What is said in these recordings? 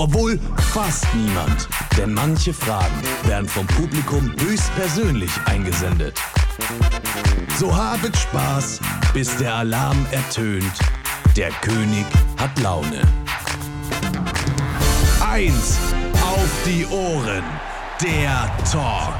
Obwohl fast niemand, denn manche Fragen werden vom Publikum höchstpersönlich eingesendet. So habet Spaß, bis der Alarm ertönt. Der König hat Laune. Eins auf die Ohren. Der Talk.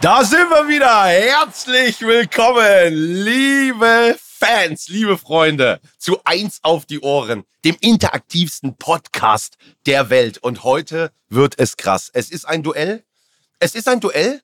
Da sind wir wieder. Herzlich willkommen, liebe Fans, liebe Freunde, zu Eins auf die Ohren, dem interaktivsten Podcast der Welt. Und heute wird es krass. Es ist ein Duell. Es ist ein Duell,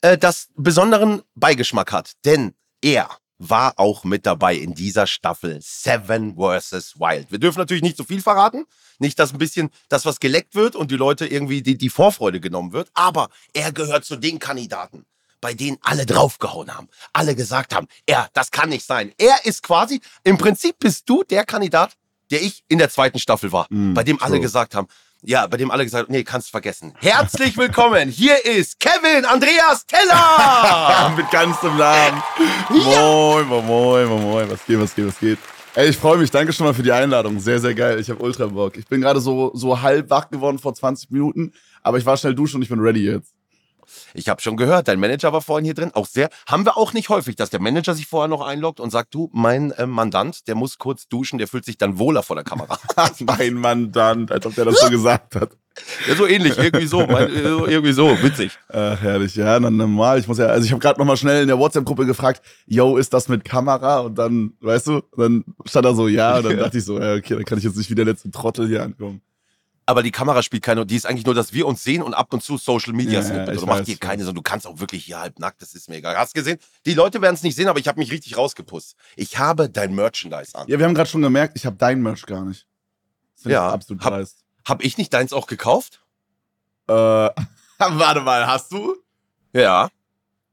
äh, das besonderen Beigeschmack hat. Denn er war auch mit dabei in dieser Staffel Seven vs. Wild. Wir dürfen natürlich nicht so viel verraten. Nicht, dass ein bisschen das, was geleckt wird und die Leute irgendwie die, die Vorfreude genommen wird. Aber er gehört zu den Kandidaten, bei denen alle draufgehauen haben. Alle gesagt haben, er, das kann nicht sein. Er ist quasi, im Prinzip bist du der Kandidat, der ich in der zweiten Staffel war, Mm, bei dem alle true. gesagt haben, ja, bei dem alle gesagt haben, nee, kannst vergessen. Herzlich willkommen. Hier ist Kevin Andreas Teller. Mit ganzem Namen. Moin, moin, moin, moin, moin. Was geht, was geht, was geht? Ey, ich freue mich. Danke schon mal für die Einladung. Sehr, sehr geil. Ich habe ultra Bock. Ich bin gerade so, so halb wach geworden vor 20 Minuten, aber ich war schnell duschen und ich bin ready jetzt. Ich habe schon gehört, dein Manager war vorhin hier drin. Auch sehr, haben wir auch nicht häufig, dass der Manager sich vorher noch einloggt und sagt, du, mein äh, Mandant, der muss kurz duschen, der fühlt sich dann wohler vor der Kamera. mein Mandant, als ob der das so gesagt hat. ja, so ähnlich, irgendwie so, mein, äh, irgendwie so, witzig. Ach, herrlich. Ja, dann normal. Ich muss ja, also ich habe gerade noch mal schnell in der WhatsApp-Gruppe gefragt, yo, ist das mit Kamera? Und dann, weißt du, dann stand da so, ja. Und dann dachte ich so, ja, okay, dann kann ich jetzt nicht wie der letzte Trottel hier ankommen. Aber die Kamera spielt keine, die ist eigentlich nur, dass wir uns sehen und ab und zu Social Media Ja, ja, Snippet. ich Also mach dir keine, sondern du kannst auch wirklich hier halb nackt, das ist mir egal. Hast gesehen? Die Leute werden es nicht sehen, aber ich habe mich richtig rausgepusst. Ich habe dein Merchandise an. Ja, wir haben gerade schon gemerkt, ich habe dein Merch gar nicht. Das Ja, ich absolut hab- dreist. Hab ich nicht deins auch gekauft? Äh, warte mal, hast du? Ja.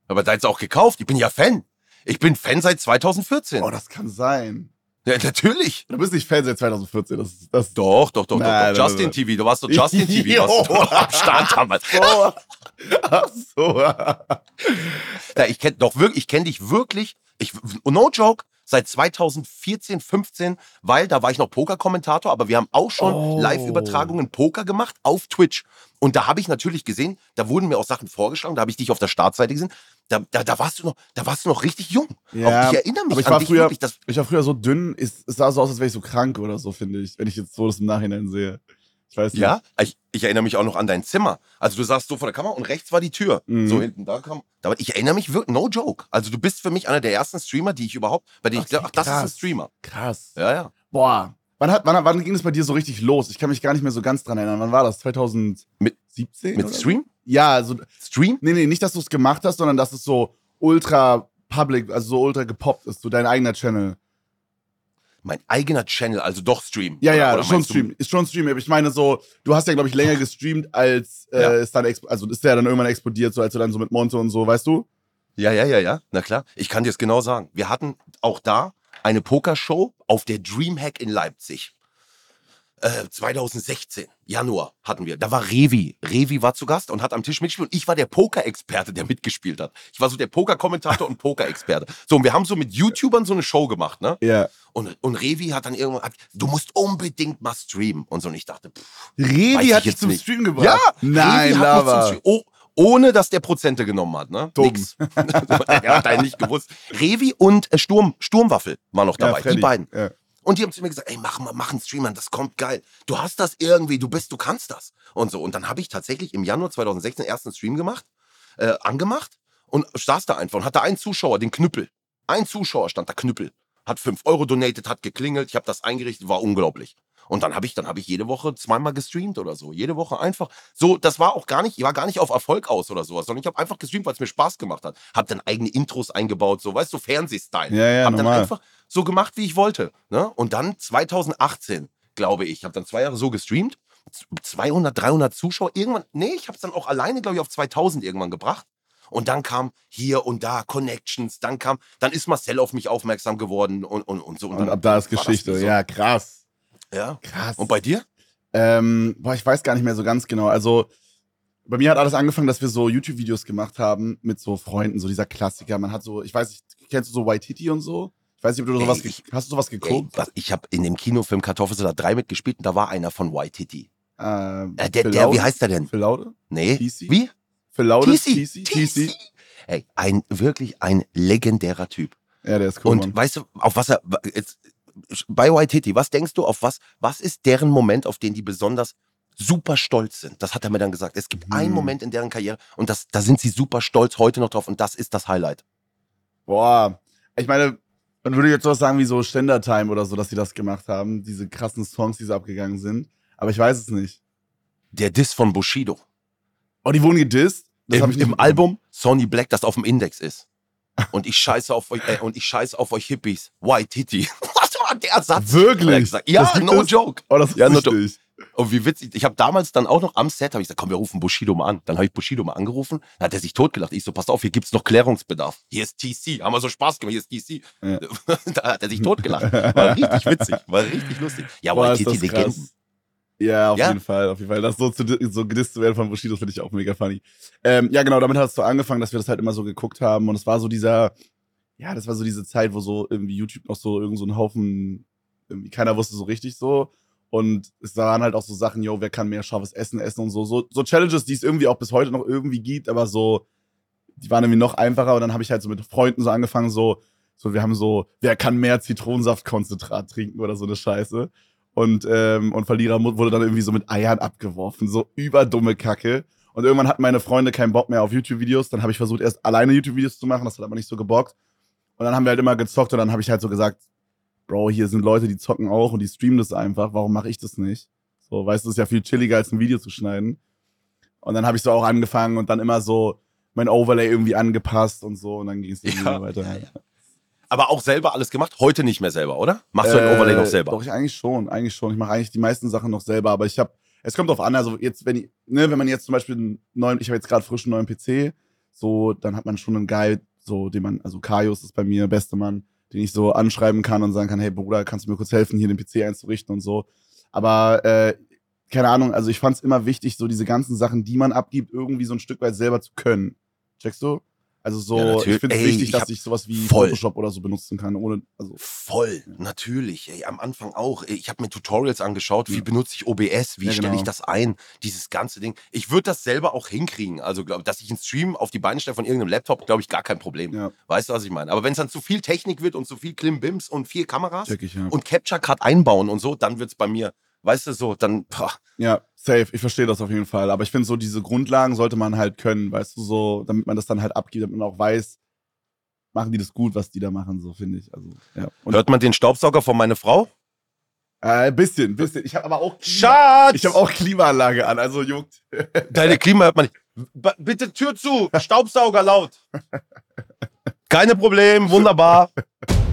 Aber deins auch gekauft. Ich bin ja Fan. Ich bin Fan seit 2014. Oh, das kann sein. Ja, natürlich. Du bist nicht Fan seit 2014. Das das. Doch, doch, doch, Nein, doch, doch. nein, Justin nein. TV, du warst doch Justin TV, warst du am Start damals. So. Ach so. Ja, ich kenn doch wirklich, ich kenne dich wirklich, ich, no joke, seit 2014, 15, weil da war ich noch Poker-Kommentator, aber wir haben auch schon Oh. Live-Übertragungen Poker gemacht auf Twitch. Und da habe ich natürlich gesehen, da wurden mir auch Sachen vorgeschlagen, da habe ich dich auf der Startseite gesehen. Da, da, da warst du noch, da warst du noch richtig jung. Ja, ich erinnere mich aber ich an war dich früher- wirklich. Ich war früher so dünn, es, es sah so aus, als wäre ich so krank oder so, finde ich. Wenn ich jetzt so das im Nachhinein sehe. Ich weiß nicht. ja, ich, ich erinnere mich auch noch an dein Zimmer. Also du saßt so vor der Kamera und rechts war die Tür. Mhm. So hinten, da kam. Da, ich erinnere mich wirklich, no joke. Also du bist für mich einer der ersten Streamer, die ich überhaupt, bei denen ich Okay, glaube, ach, das ist ein. Streamer. Krass. Ja, ja. Boah. Wann, hat, wann, wann ging es bei dir so richtig los? Ich kann mich gar nicht mehr so ganz dran erinnern. Wann war das? 2017? Mit- oder? Mit Stream? Ja, also Stream? Nee, nee, nicht, dass du es gemacht hast, sondern dass es so ultra public, also so ultra gepoppt ist, so dein eigener Channel. Mein eigener Channel, also doch Stream. Ja, ja, oder schon Stream. Ist schon Stream. Aber ich meine so, du hast ja, glaube ich, länger gestreamt, als äh, Ja. es dann, also ist der dann irgendwann explodiert, so als du dann so mit Monte und so, weißt du? Ja, ja, ja, ja. Na klar. Ich kann dir es genau sagen. Wir hatten auch da eine Pokershow auf der Dreamhack in Leipzig. Äh, 2016, Januar hatten wir. Da war Revi. Revi war zu Gast und hat am Tisch mitgespielt. Und ich war der Poker-Experte, der mitgespielt hat. Ich war so der Poker-Kommentator und Poker-Experte. So, und wir haben so mit YouTubern so eine Show gemacht, ne? Ja. Und, und Revi hat dann irgendwann, gesagt, du musst unbedingt mal streamen. Und so, und ich dachte, pff, Revi hat dich zum nicht. Stream gebracht. Ja, nein, Lava. Oh, ohne dass der Prozente genommen hat, ne? Dumm. Nix. er hat einen nicht gewusst. Revi und äh, Sturm, Sturmwaffel waren noch dabei, die Freddy. beiden. Ja. Und die haben zu mir gesagt, ey, mach mal, mach einen Stream, Mann, das kommt geil. Du hast das irgendwie, du bist, du kannst das. Und so. Und dann habe ich tatsächlich im Januar 2016 ersten Stream gemacht, äh, angemacht und saß da einfach und hatte einen Zuschauer, den Knüppel. Ein Zuschauer stand da, Knüppel. Hat 5 Euro donated, hat geklingelt, ich habe das eingerichtet, war unglaublich. Und dann habe ich, dann habe ich jede Woche zweimal gestreamt oder so. Jede Woche einfach. So, das war auch gar nicht, ich war gar nicht auf Erfolg aus oder sowas, sondern ich habe einfach gestreamt, weil es mir Spaß gemacht hat. Hab dann eigene Intros eingebaut, so, weißt du, Fernsehstyle. Ja, ja, hab dann normal. einfach so gemacht, wie ich wollte. Ne? Und dann 2018, glaube ich, habe dann zwei Jahre so gestreamt 200, 300 Zuschauer. Irgendwann, nee, ich habe es dann auch alleine, glaube ich, auf 2000 irgendwann gebracht. Und dann kam hier und da Connections, dann kam, dann ist Marcel auf mich aufmerksam geworden und, und, und so. Und, und ab da ist Geschichte. So. Ja, krass. Ja. Krass. Und bei dir? Ähm, boah, ich weiß gar nicht mehr so ganz genau. Also, bei mir hat alles angefangen, dass wir so YouTube-Videos gemacht haben mit so Freunden, so dieser Klassiker. Man hat so, ich weiß nicht, kennst du so White Titty und so? Ich weiß nicht, ob du sowas, ich, hast du sowas geguckt? Ey, ich habe in dem Kinofilm Kartoffelsalat 3 mitgespielt und da war einer von White Titty. Äh, der, der, wie heißt der denn? Phil Laude? Nee. TC? Wie? Phil Laude? TC. TC. Ey, ein, wirklich ein legendärer Typ. Ja, der ist cool. Und Mann. weißt du, auf was er, jetzt, bei White Titty, was denkst du, auf was, was ist deren Moment, auf den die besonders super stolz sind? Das hat er mir dann gesagt. Es gibt Hm. einen Moment in deren Karriere und das, da sind sie super stolz heute noch drauf und das ist das Highlight. Boah, ich meine, man würde jetzt sowas sagen wie so Ständertime oder so, dass sie das gemacht haben, diese krassen Songs, die so abgegangen sind. Aber ich weiß es nicht. Der Diss von Bushido. Oh, die wurden gedisst? Das Im, ich Im Album Sony Black, das auf dem Index ist. Und ich scheiße auf euch, äh, und ich scheiße auf euch Hippies. White Titty. Was war der Satz? Wirklich? Gesagt. Ja, no joke. Oh, das ist Ja, nur richtig. Und wie witzig. Ich habe damals dann auch noch am Set, habe ich gesagt, komm, wir rufen Bushido mal an. Dann habe ich Bushido mal angerufen. Dann hat er sich totgelacht. Ich so, pass auf, hier gibt's noch Klärungsbedarf. Hier ist TC. Haben wir so Spaß gemacht, hier ist TC. Ja. da hat er sich totgelacht. War richtig witzig. War richtig lustig. Ja, Boah, das Titty krass. Legenden. Ja, auf Ja? jeden Fall, auf jeden Fall. Das so, zu, so gedisst zu werden von Bushido, finde ich auch mega funny. Ähm, ja, genau, damit es so angefangen, dass wir das halt immer so geguckt haben. Und es war so dieser, ja, das war so diese Zeit, wo so irgendwie YouTube noch so irgend so ein Haufen, irgendwie keiner wusste so richtig so. Und es waren halt auch so Sachen, yo, wer kann mehr scharfes Essen essen und so. So, so Challenges, die es irgendwie auch bis heute noch irgendwie gibt, aber so, die waren irgendwie noch einfacher. Und dann habe ich halt so mit Freunden so angefangen, so, so, wir haben so, wer kann mehr Zitronensaftkonzentrat trinken oder so eine Scheiße. Und, ähm, und Verlierer wurde dann irgendwie so mit Eiern abgeworfen, so überdumme Kacke. Und irgendwann hatten meine Freunde keinen Bock mehr auf YouTube-Videos. Dann habe ich versucht, erst alleine YouTube-Videos zu machen, das hat aber nicht so gebockt. Und dann haben wir halt immer gezockt und dann habe ich halt so gesagt, Bro, hier sind Leute, die zocken auch und die streamen das einfach. Warum mache ich das nicht? So, weißt du, es ist ja viel chilliger, als ein Video zu schneiden. Und dann habe ich so auch angefangen und dann immer so mein Overlay irgendwie angepasst und so und dann ging es Ja, weiter. ja, ja. Aber auch selber alles gemacht? Heute nicht mehr selber, oder? Machst du ein Overlay noch selber? Äh, Doch, ich eigentlich schon, eigentlich schon. Ich mache eigentlich die meisten Sachen noch selber, aber ich habe, es kommt drauf an, also jetzt, wenn ich, ne, wenn man jetzt zum Beispiel einen neuen, ich habe jetzt gerade frisch einen neuen PC, so, dann hat man schon einen Guide, so, den man, also Kaius ist bei mir, beste Mann, den ich so anschreiben kann und sagen kann, hey Bruder, kannst du mir kurz helfen, hier den PC einzurichten und so. Aber, äh, keine Ahnung, also ich fand es immer wichtig, so diese ganzen Sachen, die man abgibt, irgendwie so ein Stück weit selber zu können. Checkst du? Also so, Ja, ich finde es wichtig, ich dass ich sowas wie voll. Photoshop oder so benutzen kann, ohne, also Voll, natürlich. Ey, am Anfang auch. Ich habe mir Tutorials angeschaut, wie Ja. benutze ich OBS, wie stelle genau. ich das ein, dieses ganze Ding. Ich würde das selber auch hinkriegen. Also, glaub, dass ich einen Stream auf die Beine stelle von irgendeinem Laptop, glaube ich, gar kein Problem. Weißt du, was ich meine? Aber wenn es dann zu viel Technik wird und zu viel Klimbims und vier Kameras ich, und Capture Card einbauen und so, dann wird es bei mir, weißt du, so, dann, boah, Ja, safe. Ich verstehe das auf jeden Fall. Aber ich finde, so diese Grundlagen sollte man halt können, weißt du, so, damit man das dann halt abgibt, damit man auch weiß, machen die das gut, was die da machen, so finde ich. Also, ja. Und hört man den Staubsauger von meiner Frau? äh, bisschen, bisschen. Ich habe aber auch Klima- Schatz! Ich habe auch Klimaanlage an, also juckt. Deine Klima hört man nicht. B bitte Tür zu, Staubsauger laut. Keine Problem, wunderbar.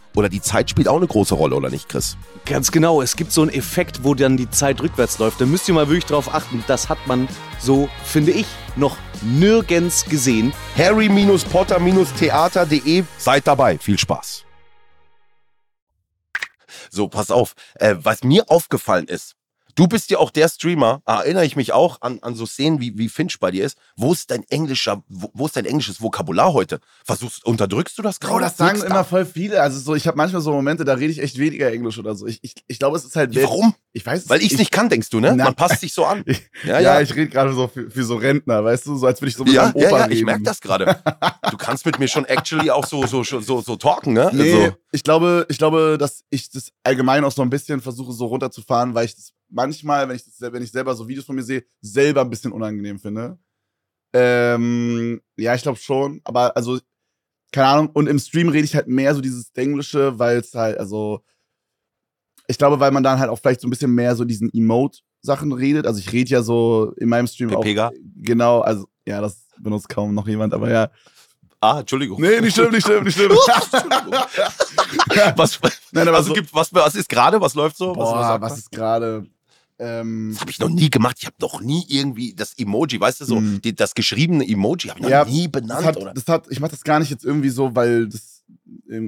oder die Zeit spielt auch eine große Rolle, oder nicht, Chris? Ganz genau, es gibt so einen Effekt, wo dann die Zeit rückwärts läuft. Da müsst ihr mal wirklich drauf achten. Das hat man so, finde ich, noch nirgends gesehen. Harry-Potter-Theater.de. Seid dabei. Viel Spaß. So, pass auf. Äh, was mir aufgefallen ist, Du bist ja auch der Streamer, erinnere ich mich auch an, an so Szenen, wie, wie Finch bei dir ist. Wo ist dein englischer, wo, wo ist dein englisches Vokabular heute? Versuchst, unterdrückst du das gerade? Oh, das sagen Nix immer da? voll viele. Also so, ich habe manchmal so Momente, da rede ich echt weniger Englisch oder so. Ich, ich, ich glaube, es ist halt. Warum? Ich weiß Weil ich es nicht kann, denkst du, ne? Na, Man passt sich so an. ja, ja, ja, ich rede gerade so für, für, so Rentner, weißt du, so als würde ich so mit ja, meinem Opa ja, ja, reden. ich merke das gerade. du kannst mit mir schon actually auch so, so, so, so, so talken, ne? Nee, also. ich glaube, ich glaube, dass ich das allgemein auch so ein bisschen versuche, so runterzufahren, weil ich das manchmal, wenn ich, das, wenn ich selber so Videos von mir sehe, selber ein bisschen unangenehm finde. Ähm, ja, ich glaube schon. Aber also, keine Ahnung. Und im Stream rede ich halt mehr so dieses Englische, weil es halt, also, ich glaube, weil man dann halt auch vielleicht so ein bisschen mehr so diesen Emote-Sachen redet. Also ich rede ja so in meinem Stream Pepega. auch. Genau, also, ja, das benutzt kaum noch jemand, aber ja. Ah, Entschuldigung. Nee, nicht schlimm, nicht schlimm, nicht schlimm. was, Nein, also so, gibt, was, was ist gerade? Was läuft so? Boah, was, was ist gerade? Ähm, das habe ich noch nie gemacht. Ich habe noch nie irgendwie das Emoji, weißt du, so mhm. die, das geschriebene Emoji habe ich noch ja, nie benannt. Das hat, oder? Das hat, ich mache das gar nicht jetzt irgendwie so, weil das,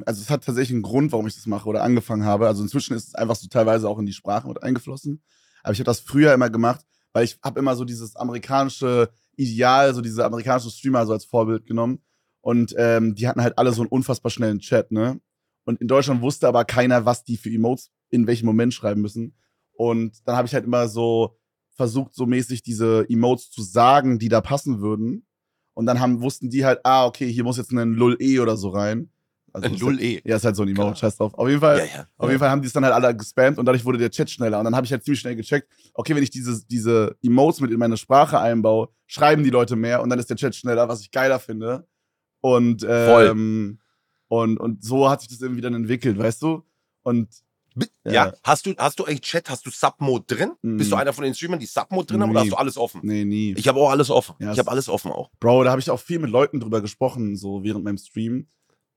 also es hat tatsächlich einen Grund, warum ich das mache oder angefangen habe. Also inzwischen ist es einfach so teilweise auch in die Sprache mit eingeflossen. Aber ich habe das früher immer gemacht, weil ich habe immer so dieses amerikanische Ideal, so diese amerikanischen Streamer so als Vorbild genommen. Und ähm, die hatten halt alle so einen unfassbar schnellen Chat, ne? Und in Deutschland wusste aber keiner, was die für Emotes in welchem Moment schreiben müssen. Und dann habe ich halt immer so versucht, so mäßig diese Emotes zu sagen, die da passen würden. Und dann haben, wussten die halt, ah, okay, hier muss jetzt ein Lull-E oder so rein. Also ein Lull-E? Ja, ist halt so ein Emote, scheiß drauf. Auf jeden Fall, ja, ja. auf jeden Fall haben die es dann halt alle gespammt und dadurch wurde der Chat schneller. Und dann habe ich halt ziemlich schnell gecheckt, okay, wenn ich diese, diese Emotes mit in meine Sprache einbaue, schreiben die Leute mehr und dann ist der Chat schneller, was ich geiler finde. Und, ähm, und, und so hat sich das irgendwie dann entwickelt, weißt du? Und ja. ja. Hast du, hast du eigentlich Chat, hast du Submode drin? Mhm. Bist du einer von den Streamern, die Submode drin haben oder hast du alles offen? Nee, nie. Ich habe auch alles offen. Ja, ich habe alles offen auch. Bro, da habe ich auch viel mit Leuten drüber gesprochen, so während meinem Stream.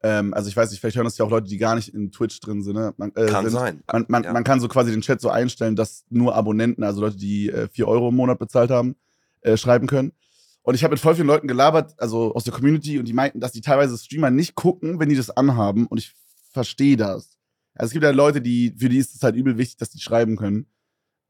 Ähm, also ich weiß nicht, vielleicht hören das ja auch Leute, die gar nicht in Twitch drin sind. Ne? Man, äh, kann sind. sein. Man, man, ja. man, kann so quasi den Chat so einstellen, dass nur Abonnenten, also Leute, die äh, 4 Euro im Monat bezahlt haben, äh, schreiben können. Und ich habe mit voll vielen Leuten gelabert, also aus der Community, und die meinten, dass die teilweise Streamer nicht gucken, wenn die das anhaben. Und ich verstehe das. Also es gibt ja Leute, die, für die ist es halt übel wichtig, dass die schreiben können.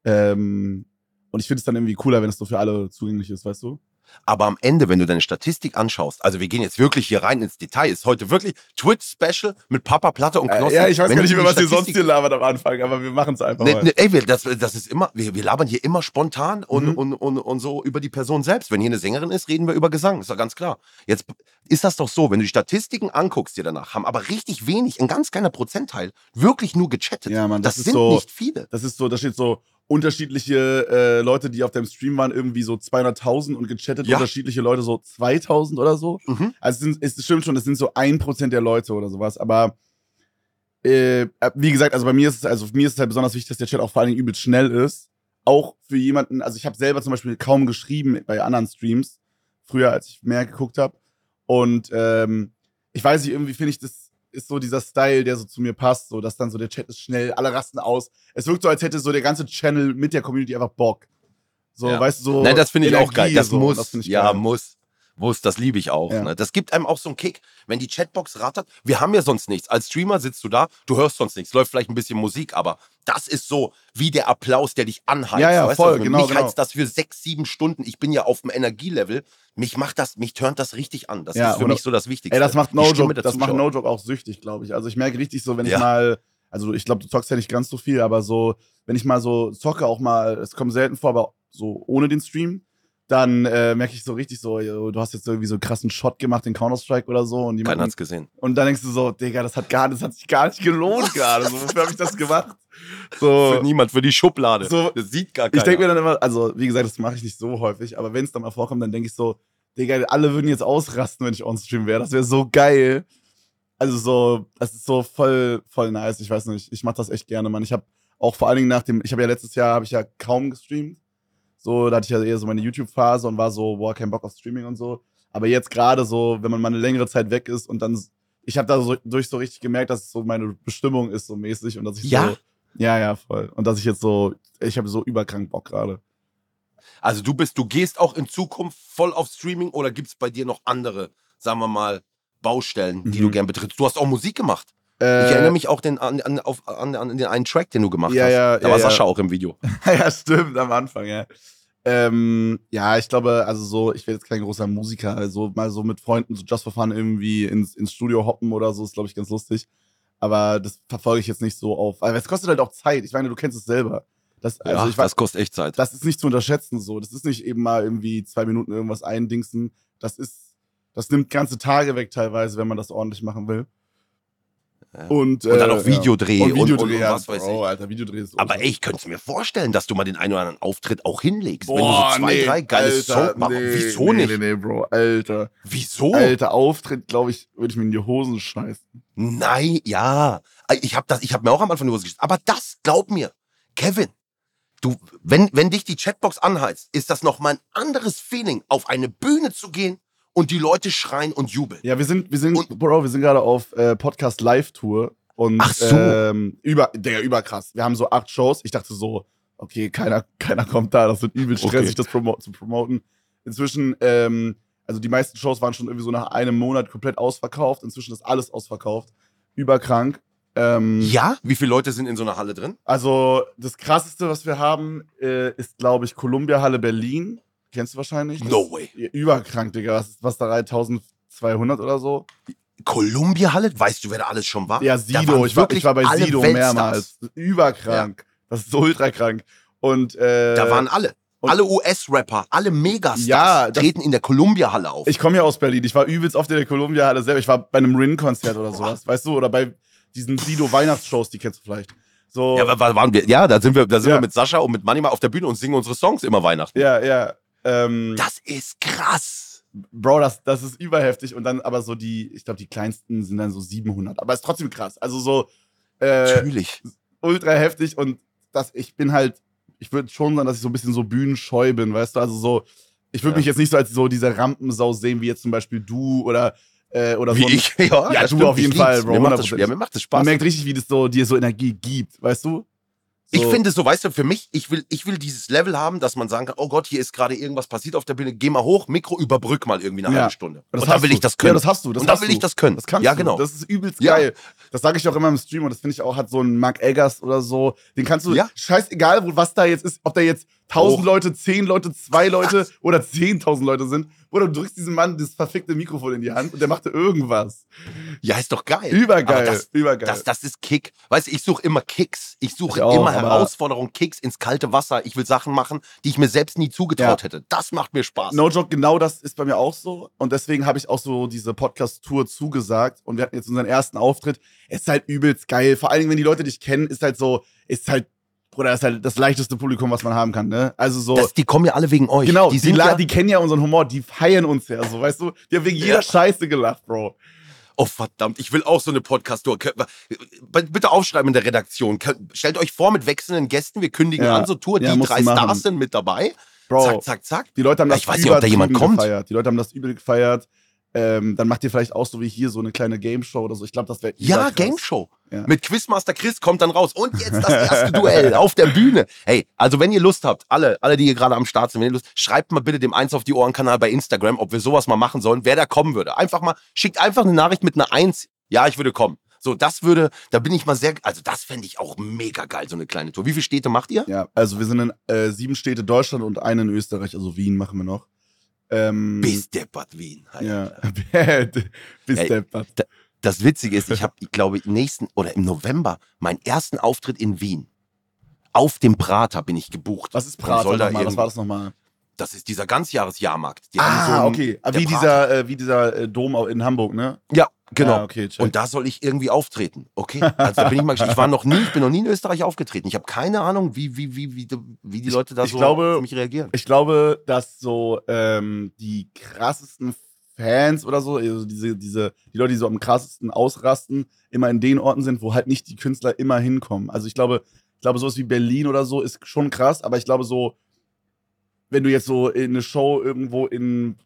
Ähm, und ich finde es dann irgendwie cooler, wenn es so für alle zugänglich ist, weißt du? Aber am Ende, wenn du deine Statistik anschaust, also wir gehen jetzt wirklich hier rein ins Detail, ist heute wirklich Twitch-Special mit Papa Platte und Knossi. Äh, ja, ich weiß gar nicht mehr, was ihr sonst hier labert am Anfang, aber wir machen es einfach nee, nee, ey, wir, das, das ist immer, wir, wir labern hier immer spontan und, mhm. und, und, und so über die Person selbst. Wenn hier eine Sängerin ist, reden wir über Gesang, ist doch ganz klar. Jetzt ist das doch so, wenn du die Statistiken anguckst dir danach, haben aber richtig wenig, ein ganz kleiner Prozentteil, wirklich nur gechattet. Ja, Mann, das, das sind so, nicht viele. Das ist so, da steht so unterschiedliche äh, Leute, die auf deinem Stream waren, irgendwie so 200.000 und gechattet ja. unterschiedliche Leute so 2.000 oder so. Mhm. Also es, sind, es stimmt schon, es sind so ein Prozent der Leute oder sowas. Aber äh, äh, wie gesagt, also bei mir ist es, also mir ist es halt besonders wichtig, dass der Chat auch vor allen Dingen übelst schnell ist. Auch für jemanden, also ich habe selber zum Beispiel kaum geschrieben bei anderen Streams, früher als ich mehr geguckt habe. Und ähm, ich weiß nicht, irgendwie finde ich das ist so dieser Style, der so zu mir passt, so dass dann so der Chat ist schnell, alle rasten aus. Es wirkt so, als hätte so der ganze Channel mit der Community einfach Bock. So, ja. weißt du, so. Nein, das finde ich Energie, auch geil. Das so, muss. Das ja, muss. Muss, das liebe ich auch. Ja. Ne? Das gibt einem auch so einen Kick, wenn die Chatbox rattert. Wir haben ja sonst nichts. Als Streamer sitzt du da, du hörst sonst nichts, läuft vielleicht ein bisschen Musik, aber das ist so wie der Applaus, der dich anheizt. Ja, ja, weißt voll, du? genau, Mich genau. heizt das für sechs, sieben Stunden. Ich bin ja auf dem Energielevel. Mich macht das, mich turnt das richtig an. Das Ja, ist für mich so das Wichtigste. Ey, das macht Die No macht auch süchtig, glaube ich. Also ich merke richtig so, wenn ich mal, also ich glaube, du zockst ja nicht ganz so viel, aber so, wenn ich mal so zocke, auch mal, es kommt selten vor, aber so ohne den Stream, dann äh, merke ich so richtig so, du hast jetzt irgendwie so einen krassen Shot gemacht in Counter-Strike oder so und Keiner hat's gesehen. und dann denkst du so, Digga, das hat gar, das hat sich gar nicht gelohnt gerade. So, wofür habe ich das gemacht? So, Für niemand, für die Schublade. So- das sieht gar keiner. ich denke mir dann immer, also wie gesagt, das mache ich nicht so häufig, aber wenn es dann mal vorkommt, dann denke ich so, Digga, alle würden jetzt ausrasten, wenn ich on-stream wäre. Das wäre so geil. Also so, das ist so voll, voll nice. Ich weiß nicht, ich mache das echt gerne, Mann. Ich habe auch vor allen Dingen nach dem, ich habe ja letztes Jahr, habe ich ja kaum gestreamt. So, da hatte ich ja eher so meine YouTube-Phase und war so, boah, kein Bock auf Streaming und so. Aber jetzt gerade so, wenn man mal eine längere Zeit weg ist und dann, ich habe da so, durch so richtig gemerkt, dass es so meine Bestimmung ist, so mäßig und dass ich Ja? so, ja, ja, voll. Und dass ich jetzt so, ich habe so überkrank Bock gerade. Also du bist, du gehst auch in Zukunft voll auf Streaming oder gibt es bei dir noch andere, sagen wir mal, Baustellen, die Mhm. du gern betrittst? Du hast auch Musik gemacht. Äh, Ich erinnere mich auch den, an, an, auf, an, an den einen Track, den du gemacht Ja, hast. ja, da ja, war. Sascha auch im Video. ja, stimmt, am Anfang, ja. Ähm, ja, ich glaube, also so, ich werde jetzt kein großer Musiker, also mal so mit Freunden so just for fun irgendwie ins, ins Studio hoppen oder so, ist, glaube ich, ganz lustig. Aber das verfolge ich jetzt nicht so auf. Aber es kostet halt auch Zeit. Ich meine, du kennst es selber. Das, also ja, ich weiß, das kostet echt Zeit. das ist nicht zu unterschätzen so. Das ist nicht eben mal irgendwie zwei Minuten irgendwas eindingsen. Das ist, das nimmt ganze Tage weg teilweise, wenn man das ordentlich machen will. Und, und dann äh, auch Videodreh ja. und, und und, Videodreh, und ja, was weiß Bro, ich. Alter, Videodreh ist Aber ey, ich könnte mir vorstellen, dass du mal den einen oder anderen Auftritt auch hinlegst. wenn du Boah, so zwei, nee, drei geile Songs machst. nee, Wieso nee, nicht? Nee, nee, Bro, Alter. Wieso? Alter, Auftritt, glaube ich, würde ich mir in die Hosen scheißen. Nein, ja. Ich habe das, ich habe mir auch am Anfang nur gesagt, aber das, glaub mir, Kevin, du, wenn, wenn dich die Chatbox anheizt, ist das noch mal ein anderes Feeling, auf eine Bühne zu gehen und die Leute schreien und jubeln. Ja, wir sind, wir sind, Und- Bro, wir sind gerade auf äh, Podcast Live-Tour und Ach so. ähm, über, der überkrass. Wir haben so acht Shows. Ich dachte so, okay, keiner, keiner kommt da, das wird übel stressig, Okay. das promo zu promoten. Inzwischen, ähm, also die meisten Shows waren schon irgendwie so nach einem Monat komplett ausverkauft. Inzwischen ist alles ausverkauft. Überkrank. Ähm, Ja? Wie viele Leute sind in so einer Halle drin? Also das krasseste, was wir haben, äh, ist, glaube ich, Columbia Halle Berlin. Kennst du wahrscheinlich? No way. Überkrank, Digga. Was, was da rein? 1200 oder so? Columbia Halle? Weißt du, wer da alles schon war? Ja, Sido. Ich war, wirklich ich war bei Sido Weltstars. mehrmals. Überkrank. Das ist so ultra krank. Und äh, Da waren alle. alle US-Rapper, alle Megastars Ja, treten in der Columbia-Halle auf. ich komme ja aus Berlin. Ich war übelst oft in der Columbia Halle selber. Ich war bei einem Rin-Konzert oder sowas, weißt du? Oder bei diesen Sido-Weihnachtsshows, die kennst du vielleicht. So, ja, wa- waren wir, ja, da sind wir, da sind Ja. wir mit Sascha und mit Manni mal auf der Bühne und singen unsere Songs immer Weihnachten. ja. ja ähm, Das ist krass. Bro, das, das ist überheftig. Und dann aber so die, ich glaube, die kleinsten sind dann so 700. Aber ist trotzdem krass. Also so äh, Natürlich. ultra heftig. Und das, ich bin halt, ich würde schon sagen, dass ich so ein bisschen so bühnenscheu bin, weißt du? Also so, ich würde Ja. mich jetzt nicht so als so diese Rampensau sehen, wie jetzt zum Beispiel du oder, äh, oder Wie so. ich. Ja, Ja, du stimmt, auf jeden Fall. Bro, Mir macht das, 100%. ja, mir macht das Spaß. Man merkt richtig, wie das so, dir so Energie gibt, weißt du? So. Ich finde so, weißt du, für mich, ich will, ich will dieses Level haben, dass man sagen kann, oh Gott, hier ist gerade irgendwas passiert auf der Bühne, geh mal hoch, Mikro, überbrück mal irgendwie eine Ja. halbe Stunde. Und dann hast will du. ich das können. Ja, das hast du. Das und dann hast will du. ich das können. Das kannst ja, du. genau. Das ist übelst Ja. geil. Das sage ich auch immer im Stream und das finde ich auch, hat so ein Mark Eggers oder so. Den kannst du, Ja. scheißegal, wo, was da jetzt ist, ob da jetzt 1000 Oh. Leute, 10 Leute, 2 Leute oder 10.000 Leute sind. Oder du drückst diesem Mann das verfickte Mikrofon in die Hand und der macht irgendwas. Ja, ist doch geil. Übergeil. Das, übergeil. das, das ist Kick. Weißt du, ich suche immer Kicks. Ich suche Ich auch, immer Herausforderungen, Kicks ins kalte Wasser. Ich will Sachen machen, die ich mir selbst nie zugetraut Ja. hätte. Das macht mir Spaß. No joke, genau das ist bei mir auch so. Und deswegen habe ich auch so diese Podcast-Tour zugesagt. Und wir hatten jetzt unseren ersten Auftritt. Es ist halt übelst geil. Vor allen Dingen, wenn die Leute dich kennen, ist halt so, ist halt, Bruder, ist halt das leichteste Publikum, was man haben kann, ne? Also so. Das, die kommen ja alle wegen euch. Genau, die die, ja, die kennen ja unseren Humor, die feiern uns ja so, weißt du? Die haben wegen jeder Ja. Scheiße gelacht, Bro. Oh verdammt, ich will auch so eine Podcast-Tour. Bitte aufschreiben in der Redaktion. Stellt euch vor mit wechselnden Gästen. Wir kündigen Ja. an so Tour. Die drei. Stars sind mit dabei. Bro, Zack, zack, zack. die Leute haben das ich weiß nicht, ob da jemand kommt. gefeiert. Die Leute haben das übel gefeiert. Ähm, dann macht ihr vielleicht auch so wie hier so eine kleine Game Show oder so. Ich glaube, das wäre Ja, Game Show. Ja. Mit Quizmaster Chris kommt dann raus. Und jetzt das erste Duell auf der Bühne. Hey, also wenn ihr Lust habt, alle, alle, die hier gerade am Start sind, wenn ihr Lust, schreibt mal bitte dem Eins auf die Ohren Kanal bei Instagram, ob wir sowas mal machen sollen, wer da kommen würde. Einfach mal, schickt einfach eine Nachricht mit einer Eins. Ja, ich würde kommen. So, das würde, da bin ich mal sehr, also das fände ich auch mega geil, so eine kleine Tour. Wie viele Städte macht ihr? Ja, also wir sind in äh, sieben Städte Deutschland und eine in Österreich, also Wien machen wir noch. Ähm, Bis deppert Wien. Ja, Alter. bis Ey, deppert. Das Witzige ist, ich habe, ich glaube, im nächsten oder im November meinen ersten Auftritt in Wien. Auf dem Prater bin ich gebucht. Was ist Prater soll da? Was war das nochmal? Das ist dieser Ganzjahresjahrmarkt. Die Ah, so einen- okay. Ah, Wie dieser, äh, wie dieser äh, Dom in Hamburg, ne? Ja, genau. Ah, okay. Und da soll ich irgendwie auftreten. Okay. Also da bin ich mal gespannt. Ich war noch nie, ich bin noch nie in Österreich aufgetreten. Ich habe keine Ahnung, wie, wie, wie, wie, wie die Leute da ich so glaube- auf mich reagieren. Ich glaube, dass so ähm, die krassesten Fans oder so, also diese, diese, die Leute, die so am krassesten ausrasten, immer in den Orten sind, wo halt nicht die Künstler immer hinkommen. Also ich glaube, ich glaube, sowas wie Berlin oder so ist schon krass, aber ich glaube so, wenn du jetzt so in eine Show irgendwo in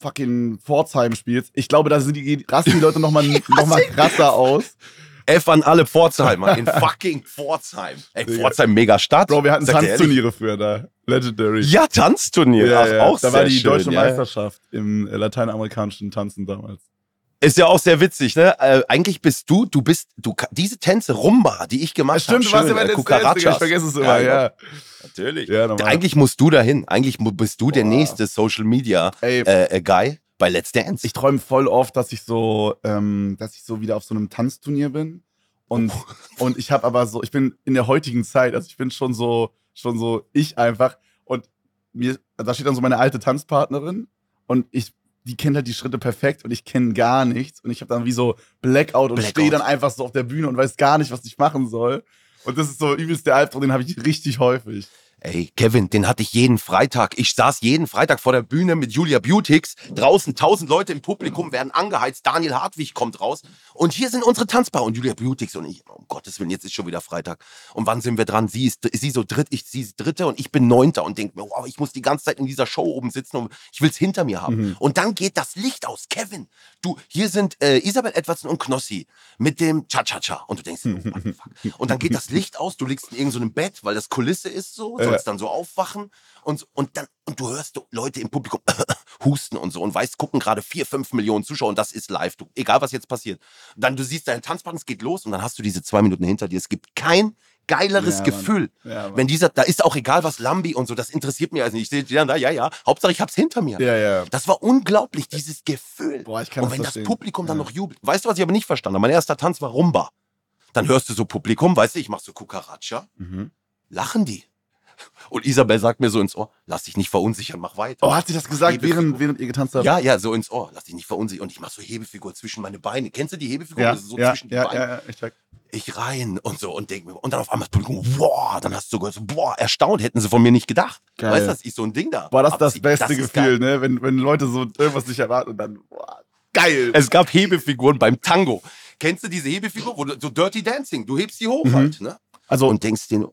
fucking Pforzheim spielst, ich glaube, da sind die, rasten die Leute nochmal noch mal krasser aus. F an alle Pforzheimer in fucking Pforzheim. Ey. Pforzheim, mega Stadt. Bro, wir hatten Sag. Tanzturniere früher da. Legendary. Ja, Tanzturnier. Ja, Ach, ja. auch da sehr war die schön, deutsche ja. Meisterschaft im lateinamerikanischen Tanzen damals. Ist ja auch sehr witzig, ne? Äh, eigentlich bist du, du bist, du diese Tänze Rumba, die ich gemacht habe. Stimmt, du warst ja bei den Stars, Digga, ich vergesse es immer, ja. Natürlich. Ja. Eigentlich musst du dahin. Eigentlich bist du der Boah. nächste Social Media äh, äh, Guy bei Let's Dance. ich träume voll oft, dass ich so, ähm, dass ich so wieder auf so einem Tanzturnier bin. Und, und ich habe aber so, ich bin in der heutigen Zeit, also ich bin schon so, schon so ich einfach. Und mir, da steht dann so meine alte Tanzpartnerin und ich, die kennt halt die Schritte perfekt und ich kenne gar nichts. Und ich habe dann wie so Blackout und stehe dann einfach so auf der Bühne und weiß gar nicht, was ich machen soll. Und das ist so übelst der Albtraum, den habe ich richtig häufig. Ey, Kevin, den hatte ich jeden Freitag. Ich saß jeden Freitag vor der Bühne mit Julia Beautix. Draußen tausend Leute im Publikum werden angeheizt. Daniel Hartwig kommt raus. Und hier sind unsere Tanzpaare. Und Julia Beautix und ich, um Gottes Willen, jetzt ist schon wieder Freitag. Und wann sind wir dran? Sie ist, sie so dritt, ich, sie ist dritte und ich bin neunter und denke mir, wow, ich muss die ganze Zeit in dieser Show oben sitzen und ich will's hinter mir haben. Mhm. Und dann geht das Licht aus. Kevin, du, hier sind äh, Isabel Edwardson und Knossi mit dem Cha-Cha-Cha. Und du denkst, oh, what the fuck? Und dann geht das Licht aus, du liegst in irgendeinem so Bett, weil das Kulisse ist so, Ja. sollst dann so aufwachen und, und dann, und du hörst Leute im Publikum husten und so und weißt, gucken gerade vier, fünf Millionen Zuschauer und das ist live, du, egal was jetzt passiert. Dann du siehst deinen Tanzpartner, es geht los und dann hast du diese zwei Minuten hinter dir. Es gibt kein geileres Ja. Gefühl. Ja. Wenn dieser, da ist auch egal, was Lambi und so, das interessiert mich also nicht. Ich sehe die dann da, ja, ja, Hauptsache ich hab's hinter mir. Ja, ja. Das war unglaublich, dieses Gefühl. Boah, ich kann und das wenn verstehen. das Publikum dann Ja. noch jubelt. Weißt du, was ich aber nicht verstanden habe? Mein erster Tanz war Rumba. Dann hörst du so Publikum, weißt du, ich mach so Cucaracha, Mhm. lachen die. Und Isabel sagt mir so ins Ohr, lass dich nicht verunsichern, mach weiter. Oh, hat sie das gesagt, Hebefigur. während, während ihr getanzt habt? Ja, ja, so ins Ohr, lass dich nicht verunsichern. Und ich mach so Hebefigur zwischen meine Beine. Kennst du die Hebefigur? ja, Das ist so ja, zwischen die ja, Beine. ja, ja, ich check. Ich rein und so und denk mir, und dann auf einmal das Publikum, boah, dann hast du gehört, so, boah, erstaunt, hätten sie von mir nicht gedacht. Geil. Weißt du, das ist so ein Ding da. Boah, das ist Aber das beste ist Gefühl, ne? Wenn, wenn Leute so irgendwas nicht erwarten und dann, boah, geil. Es gab Hebefiguren beim Tango. Kennst du diese Hebefigur? So Dirty Dancing, du hebst die hoch Mhm. halt, ne? also Und denkst dir,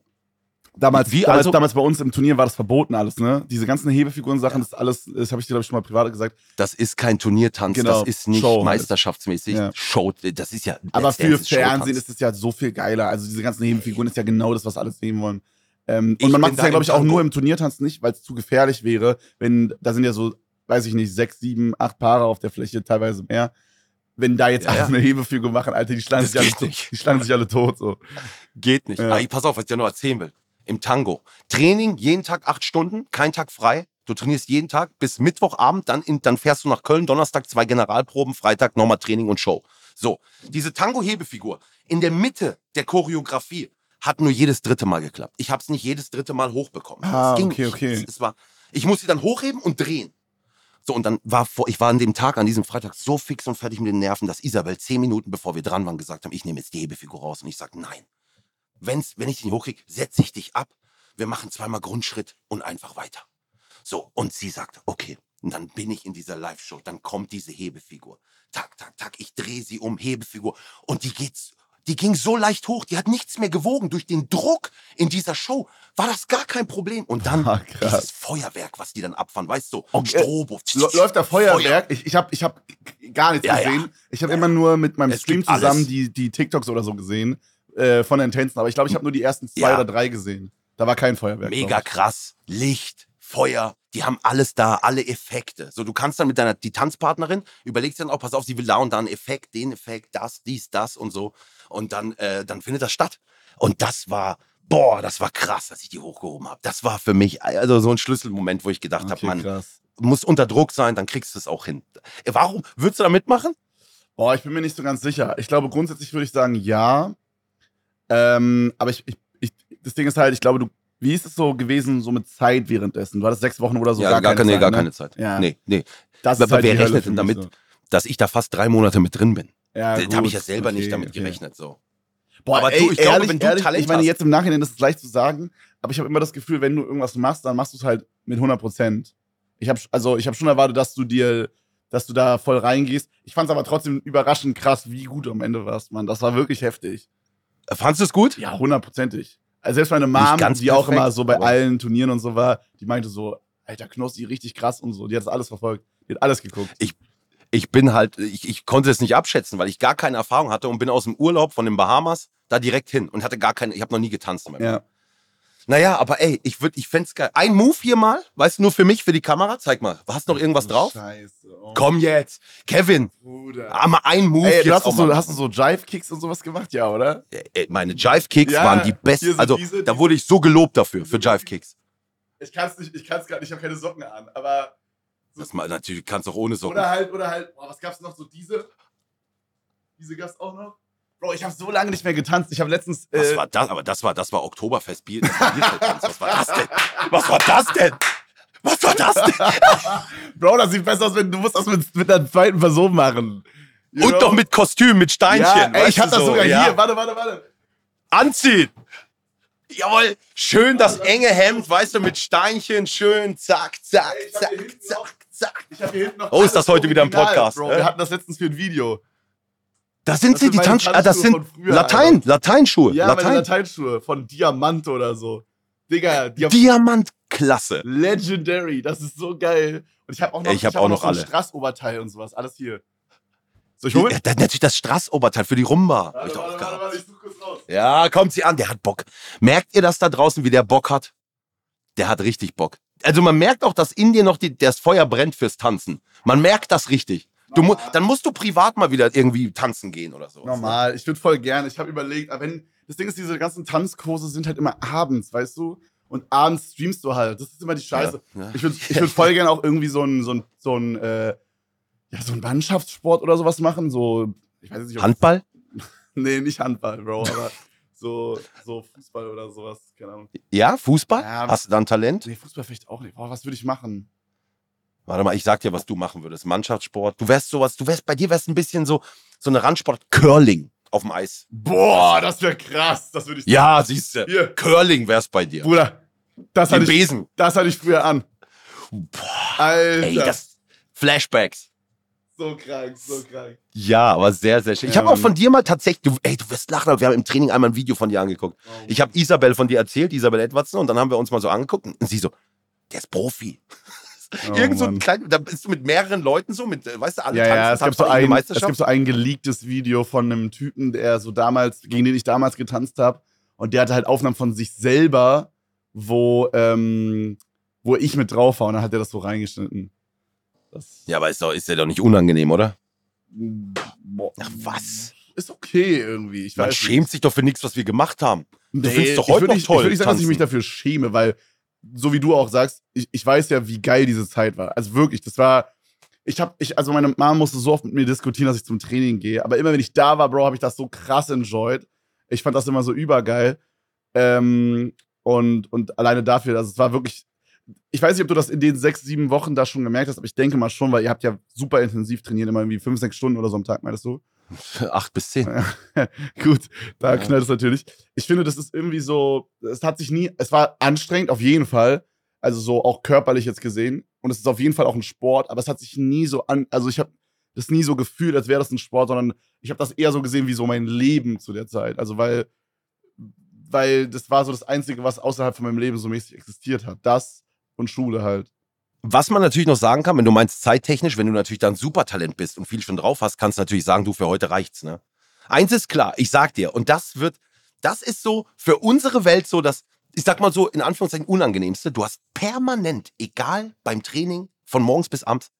damals, wie damals, also- damals bei uns im Turnier war das verboten alles, ne? Diese ganzen Hebefiguren-Sachen, das ist alles, das habe ich dir, glaube ich, schon mal privat gesagt. das ist kein Turniertanz, Genau, das ist nicht Show meisterschaftsmäßig. Ja. Show, das ist ja. Aber für ist Fernsehen ist es ja so viel geiler. Also diese ganzen Hebefiguren ist ja genau das, was alle sehen wollen. Ähm, und man macht es ja, glaube ich, auch nur im Turniertanz nicht, weil es zu gefährlich wäre, wenn, da sind ja so, weiß ich nicht, sechs, sieben, acht Paare auf der Fläche, teilweise mehr. Wenn da jetzt Ja, alle ja. eine Hebefigur machen, Alter, die schlagen, Das sich alle, die schlagen sich alle tot. So. Geht nicht. Ja. Aber ich, pass auf, was ich dir noch erzählen will. Im Tango. Training jeden Tag acht Stunden, kein Tag frei. Du trainierst jeden Tag bis Mittwochabend, dann, in, dann fährst du nach Köln, Donnerstag zwei Generalproben, Freitag nochmal Training und Show. So, diese Tango-Hebefigur in der Mitte der Choreografie hat nur jedes dritte Mal geklappt. Ich habe es nicht jedes dritte Mal hochbekommen. Ah, okay, nicht. okay. Es war, ich musste dann hochheben und drehen. So, und dann war vor, ich war an dem Tag, an diesem Freitag, so fix und fertig mit den Nerven, dass Isabel zehn Minuten bevor wir dran waren, gesagt haben, ich nehme jetzt die Hebefigur raus. Und ich sage, nein. Wenn's, wenn ich dich nicht hochkriege, setze ich dich ab. Wir machen zweimal Grundschritt und einfach weiter. So, und sie sagt, okay. Und dann bin ich in dieser Live-Show, dann kommt diese Hebefigur. Tak, tak, tak, ich drehe sie um, Hebefigur. Und die geht's, Die ging so leicht hoch, die hat nichts mehr gewogen. Durch den Druck in dieser Show war das gar kein Problem. Und dann Ah, dieses Feuerwerk, was die dann abfahren, weißt du, Okay. Strobo. Läuft da Feuerwerk? Ich, ich habe ich hab gar nichts Ja, ja. gesehen. Ich habe immer nur mit meinem Es Stream zusammen die, die TikToks oder so gesehen äh, von den Tänzen. Aber ich glaube, ich habe nur die ersten zwei Ja. oder drei gesehen. Da war kein Feuerwerk. Mega krass. Licht, Feuer, die haben alles da, alle Effekte. So, du kannst dann mit deiner, die Tanzpartnerin, überlegst dann auch, pass auf, sie will da und da einen Effekt, den Effekt, das, dies, das und so. Und dann, äh, dann findet das statt. Und das war, boah, das war krass, dass ich die hochgehoben habe. Das war für mich also so ein Schlüsselmoment, wo ich gedacht ich. habe, Okay, man krass. muss unter Druck sein, dann kriegst du es auch hin. Äh, Warum? Würdest du da mitmachen? Boah, ich bin mir nicht so ganz sicher. Ich glaube, grundsätzlich würde ich sagen, ja. Ähm, aber ich, ich, ich, das Ding ist halt, ich glaube, du, wie ist es so gewesen, so mit Zeit währenddessen? Du hattest sechs Wochen oder so gar, keine nee, Zeit. gar ne? keine Zeit. Ja. Nee, nee. Das Aber halt wer rechnet denn damit? Dass ich da fast drei Monate mit drin bin. Ja, da gut. habe ich ja selber nicht Okay, damit okay. gerechnet. So. Boah, Aber ey, du, ich glaube, ehrlich, wenn du ehrlich, Talent ich meine, jetzt im Nachhinein ist es leicht zu sagen, aber ich habe immer das Gefühl, wenn du irgendwas machst, dann machst du es halt mit 100 Prozent. Ich habe also, ich habe schon erwartet, dass du dir, dass du da voll reingehst. Ich fand es aber trotzdem überraschend krass, wie gut du am Ende warst, Mann. Das war wirklich heftig. Fandest du es gut? Ja, hundertprozentig. Also selbst meine Mom, die auch perfekt, immer so bei allen Turnieren und so war, die meinte so, alter Knossi, richtig krass und so. Die hat das alles verfolgt. Die hat alles geguckt. ich bin halt, ich, ich konnte es nicht abschätzen, weil ich gar keine Erfahrung hatte und bin aus dem Urlaub von den Bahamas da direkt hin und hatte gar keine, ich habe noch nie getanzt. Ja. Naja, aber ey, ich würde, ich fänd's geil. Ein Move hier mal, weißt du, nur für mich, für die Kamera, zeig mal. Hast du noch irgendwas drauf? Scheiße. Oh, Komm jetzt. Kevin, Bruder. ah, mal ein Move Ey, du hast, auch so, mal. hast du so Jive-Kicks und sowas gemacht? Ja, oder? Ey, Meine Jive-Kicks Ja, waren die besten. Also, diese- da wurde ich so gelobt dafür, für Jive-Kicks. Ich kann's nicht, ich kann's gar nicht, ich habe keine Socken an, aber. Das mal, natürlich kannst du auch ohne Socken. Oder halt, oder halt, boah, was gab's noch? So diese? Diese gab's auch noch? Bro, ich habe so lange nicht mehr getanzt. Ich habe letztens. Was äh, war das? Aber das war, das war Oktoberfest Bier. Das war Bierfeldtanz. Was war das denn? Was war das denn? Was war das denn? Bro, das sieht besser aus, wenn du musst das mit, mit einer zweiten Person machen. You Und know? doch mit Kostüm, mit Steinchen. Ja, ey, ich hab das so, sogar ja. hier. Warte, warte, warte. Anziehen. Jawohl. Schön das enge Hemd, weißt du, mit Steinchen. Schön, zack, zack, zack, zack, zack. Oh, ist das heute wieder original, Podcast, Bro, äh? wir hatten das letztens für ein Video. Das sind Das sie, sind die meine Tanz... Ah, das Tanzschuhe sind früher, Latein, Lateinschuhe. Ja, meine Latein. Lateinschuhe von Diamant oder so. Digga, haben Diamantklasse. Legendary, das ist so geil. Und ich habe auch noch, Ey, ich hab auch noch so ein alle. Strassoberteil und sowas, alles hier. Soll ich holen? Ja, natürlich das Strassoberteil für die Rumba. Warte, ich warte, warte, warte, ich such kurz raus. Ja, kommt sie an, der hat Bock. Merkt ihr das da draußen, wie der Bock hat? Der hat richtig Bock. Also man merkt auch, dass in dir noch die, das Feuer brennt fürs Tanzen. Man merkt das richtig. Du mu dann musst du privat mal wieder irgendwie tanzen gehen oder so. Normal, ich würde voll gerne. Ich habe überlegt, aber wenn das Ding ist, diese ganzen Tanzkurse sind halt immer abends, weißt du? Und abends streamst du halt. Das ist immer die Scheiße. Ja, ja. Ich würde ich würd voll gerne auch irgendwie so ein, so ein, so ein, äh, ja, so ein Mannschaftssport oder sowas machen. So, ich weiß nicht, ob Handball? Nee, nicht Handball, Bro, aber so, so Fußball oder sowas. Keine Ahnung. Ja, Fußball? Ja, Hast du da ein Talent? Nee, Fußball vielleicht auch nicht. Boah, was würde ich machen? Warte mal, ich sag dir, was du machen würdest. Mannschaftssport. Du wärst sowas, du wärst, bei dir wärst ein bisschen so, so eine Randsport. Curling auf dem Eis. Boah, das wäre krass. Das würde ich Ja, siehst du. Hier. Curling wär's bei dir. Bruder, das Den hatte, ich, Besen. das hatte ich früher an. Alter. Ey, das. Flashbacks. so krank, so krank. Ja, aber sehr, sehr schön. Ich habe auch von dir mal tatsächlich, du, ey, du wirst lachen, aber wir haben im Training einmal ein Video von dir angeguckt. Ich habe Isabel von dir erzählt, Isabel Edwardson, und dann haben wir uns mal so angeguckt und sie so, der ist Profi. Oh, Irgend so ein klein, da bist du mit mehreren Leuten so, mit, äh, weißt du, alle Ja, ja, es gibt, so ein, es gibt so ein geleaktes Video von einem Typen, der so damals, gegen den ich damals getanzt habe. Und der hatte halt Aufnahmen von sich selber, wo, ähm, wo ich mit drauf war. Und dann hat er das so reingeschnitten. Das, ja, aber ist, doch, ist ja doch nicht unangenehm, oder? Boah, Ach, was? Ist okay irgendwie. Ich Man weiß schämt nicht. sich doch für nichts, was wir gemacht haben. Nee, findest doch ich heute würd noch nicht, toll, Ich würde nicht sagen, dass ich mich dafür schäme, weil, so wie du auch sagst, ich, ich weiß ja, wie geil diese Zeit war. Also wirklich, das war. Ich habe, ich, also meine Mama musste so oft mit mir diskutieren, dass ich zum Training gehe. Aber immer wenn ich da war, Bro, habe ich das so krass enjoyed. Ich fand das immer so übergeil. Ähm, und, und alleine dafür, also es war wirklich. Ich weiß nicht, ob du das in den sechs, sieben Wochen da schon gemerkt hast, aber ich denke mal schon, weil ihr habt ja super intensiv trainiert, immer irgendwie fünf, sechs Stunden oder so am Tag, meinst du? Acht bis zehn. Gut, da Ja. knallt es natürlich. Ich finde, das ist irgendwie so, es hat sich nie, es war anstrengend auf jeden Fall, also so auch körperlich jetzt gesehen und es ist auf jeden Fall auch ein Sport, aber es hat sich nie so an, also ich habe das nie so gefühlt, als wäre das ein Sport, sondern ich habe das eher so gesehen wie so mein Leben zu der Zeit. Also weil, weil das war so das Einzige, was außerhalb von meinem Leben so mäßig existiert hat. Das und Schule halt. Was man natürlich noch sagen kann, wenn du meinst zeittechnisch, wenn du natürlich dann Supertalent bist und viel schon drauf hast, kannst du natürlich sagen, du für heute reicht's, ne? Eins ist klar, ich sag dir, und das wird, das ist so für unsere Welt so das, ich sag mal so in Anführungszeichen unangenehmste. Du hast permanent, egal beim Training, von morgens bis abends,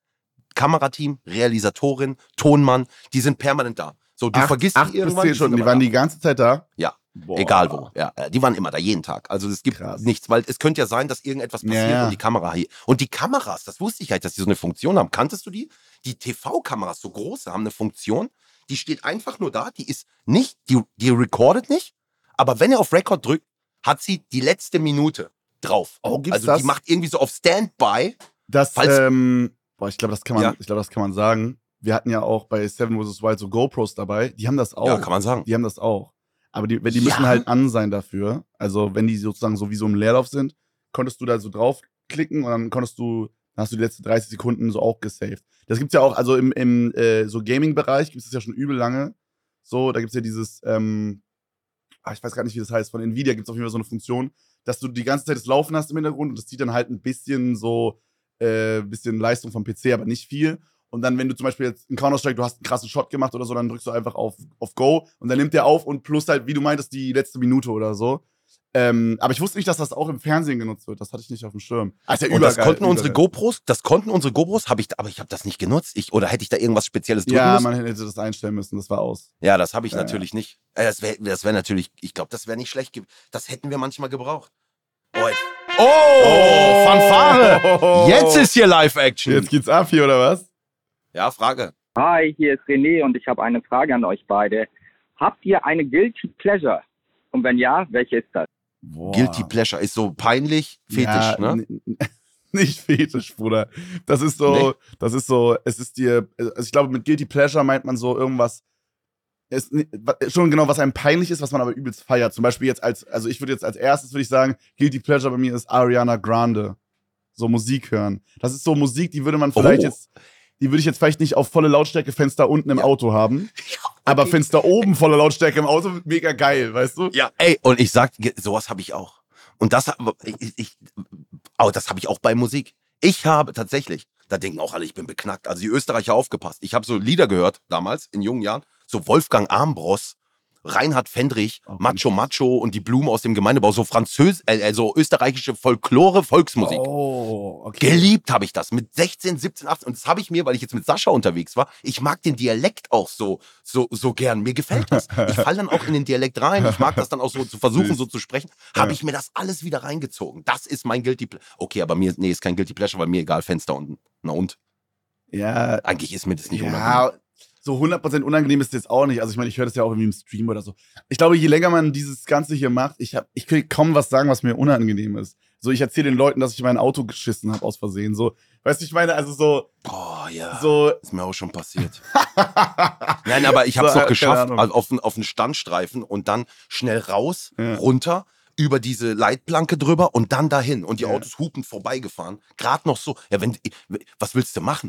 Kamerateam, Realisatorin, Tonmann, die sind permanent da. So, du acht, vergisst acht die irgendwann. bis zehn Stunden, die waren da. die ganze Zeit da. Ja, Boah. Egal wo. Ja, äh, die waren immer da, jeden Tag. Also es gibt Krass. nichts, weil es könnte ja sein, dass irgendetwas passiert Ja, und die Kamera hier. Und die Kameras, das wusste ich halt, dass die so eine Funktion haben. Kanntest du die? Die TV-Kameras, so große, haben eine Funktion, die steht einfach nur da, die ist nicht, die, die recordet nicht, aber wenn er auf Record drückt, hat sie die letzte Minute drauf. Oh, also das? die macht irgendwie so auf Standby. Das, ähm, boah, ich glaube, das kann man, Ja. ich glaube, das kann man sagen. Wir hatten ja auch bei Seven vs. Wild so GoPros dabei. Die haben das auch. Ja, kann man sagen. Die haben das auch. Aber die, die Ja. müssen halt an sein dafür. Also, wenn die sozusagen so wie so im Leerlauf sind, konntest du da so draufklicken und dann konntest du, dann hast du die letzten 30 Sekunden so auch gesaved. Das gibt's ja auch, also im, im äh, so Gaming-Bereich gibt es das ja schon übel lange. So, da gibt's ja dieses, ähm, ah, ich weiß gar nicht, wie das heißt, von Nvidia gibt's auf jeden Fall so eine Funktion, dass du die ganze Zeit das Laufen hast im Hintergrund und das zieht dann halt ein bisschen so, äh, bisschen Leistung vom PC, aber nicht viel. Und dann, wenn du zum Beispiel jetzt in Counter-Strike, du hast einen krassen Shot gemacht oder so, dann drückst du einfach auf, auf Go und dann nimmt der auf und plus halt, wie du meintest, die letzte Minute oder so. Ähm, aber ich wusste nicht, dass das auch im Fernsehen genutzt wird. Das hatte ich nicht auf dem Schirm. Ja Und das übergeil, konnten unsere. GoPros, das konnten unsere GoPros, habe ich, aber ich habe das nicht genutzt. Ich, oder hätte ich da irgendwas Spezielles drücken Ja, müssen? man hätte das einstellen müssen. Das war aus. Ja, das habe ich Ja, ja. natürlich nicht. Äh, Das wäre das wär natürlich, ich glaube, das wäre nicht schlecht. Das hätten wir manchmal gebraucht. Oh, jetzt- oh, Fanfare! Jetzt ist hier Live-Action. Jetzt geht's ab hier, oder was? Ja, Frage. Hi, hier ist René und ich habe eine Frage an euch beide. Habt ihr eine Guilty Pleasure? Und wenn ja, welche ist das? Boah. Guilty Pleasure ist so peinlich, fetisch, Ja, ne? Nicht fetisch, Bruder. Das ist so, Nee. das ist so, es ist dir, also ich glaube, mit Guilty Pleasure meint man so irgendwas, ist schon genau, was einem peinlich ist, was man aber übelst feiert. Zum Beispiel jetzt als, also ich würde jetzt als erstes, würde ich sagen, Guilty Pleasure bei mir ist Ariana Grande. So Musik hören. Das ist so Musik, die würde man vielleicht Oh. jetzt, die würde ich jetzt vielleicht nicht auf volle Lautstärke Fenster unten im Ja. Auto haben. Aber Fenster oben volle Lautstärke im Auto, mega geil, weißt du? Ja, ey, und ich sag, sowas habe ich auch. Und das, hab- ich, ich, oh, das habe ich auch bei Musik. Ich habe tatsächlich, da denken auch alle, ich bin beknackt. Also die Österreicher aufgepasst. Ich habe so Lieder gehört damals in jungen Jahren, so Wolfgang Armbross, Reinhard Fendrich, Oh, Macho Macho und die Blumen aus dem Gemeindebau, so französ, äh, also österreichische Folklore, Volksmusik. Oh, okay. Geliebt habe ich das mit 16, 17, 18 und das habe ich mir, weil ich jetzt mit Sascha unterwegs war. Ich mag den Dialekt auch so so so gern. Mir gefällt das. Ich falle dann auch in den Dialekt rein. Ich mag das dann auch so zu versuchen so zu sprechen. Habe Ja. ich mir das alles wieder reingezogen. Das ist mein Guilty Pleasure. Okay, aber mir nee, ist kein Guilty Pleasure, weil mir egal Fenster unten. Na und Ja, eigentlich ist mir das nicht unangenehm. So 100% unangenehm ist es jetzt auch nicht. Also ich meine, ich höre das ja auch irgendwie im Stream oder so. Ich glaube, je länger man dieses Ganze hier macht, ich, hab, ich will kaum was sagen, was mir unangenehm ist. So, ich erzähle den Leuten, dass ich in mein Auto geschissen habe aus Versehen. So, weißt du, ich meine, also so, Boah, ja. so, Ist mir auch schon passiert. Nein, aber ich habe es So, doch geschafft, also auf, auf einen Standstreifen und dann schnell raus, Ja. runter, über diese Leitplanke drüber und dann dahin. Und die Ja. Autos hupen vorbeigefahren. Gerade noch so. Ja, wenn, was willst du machen?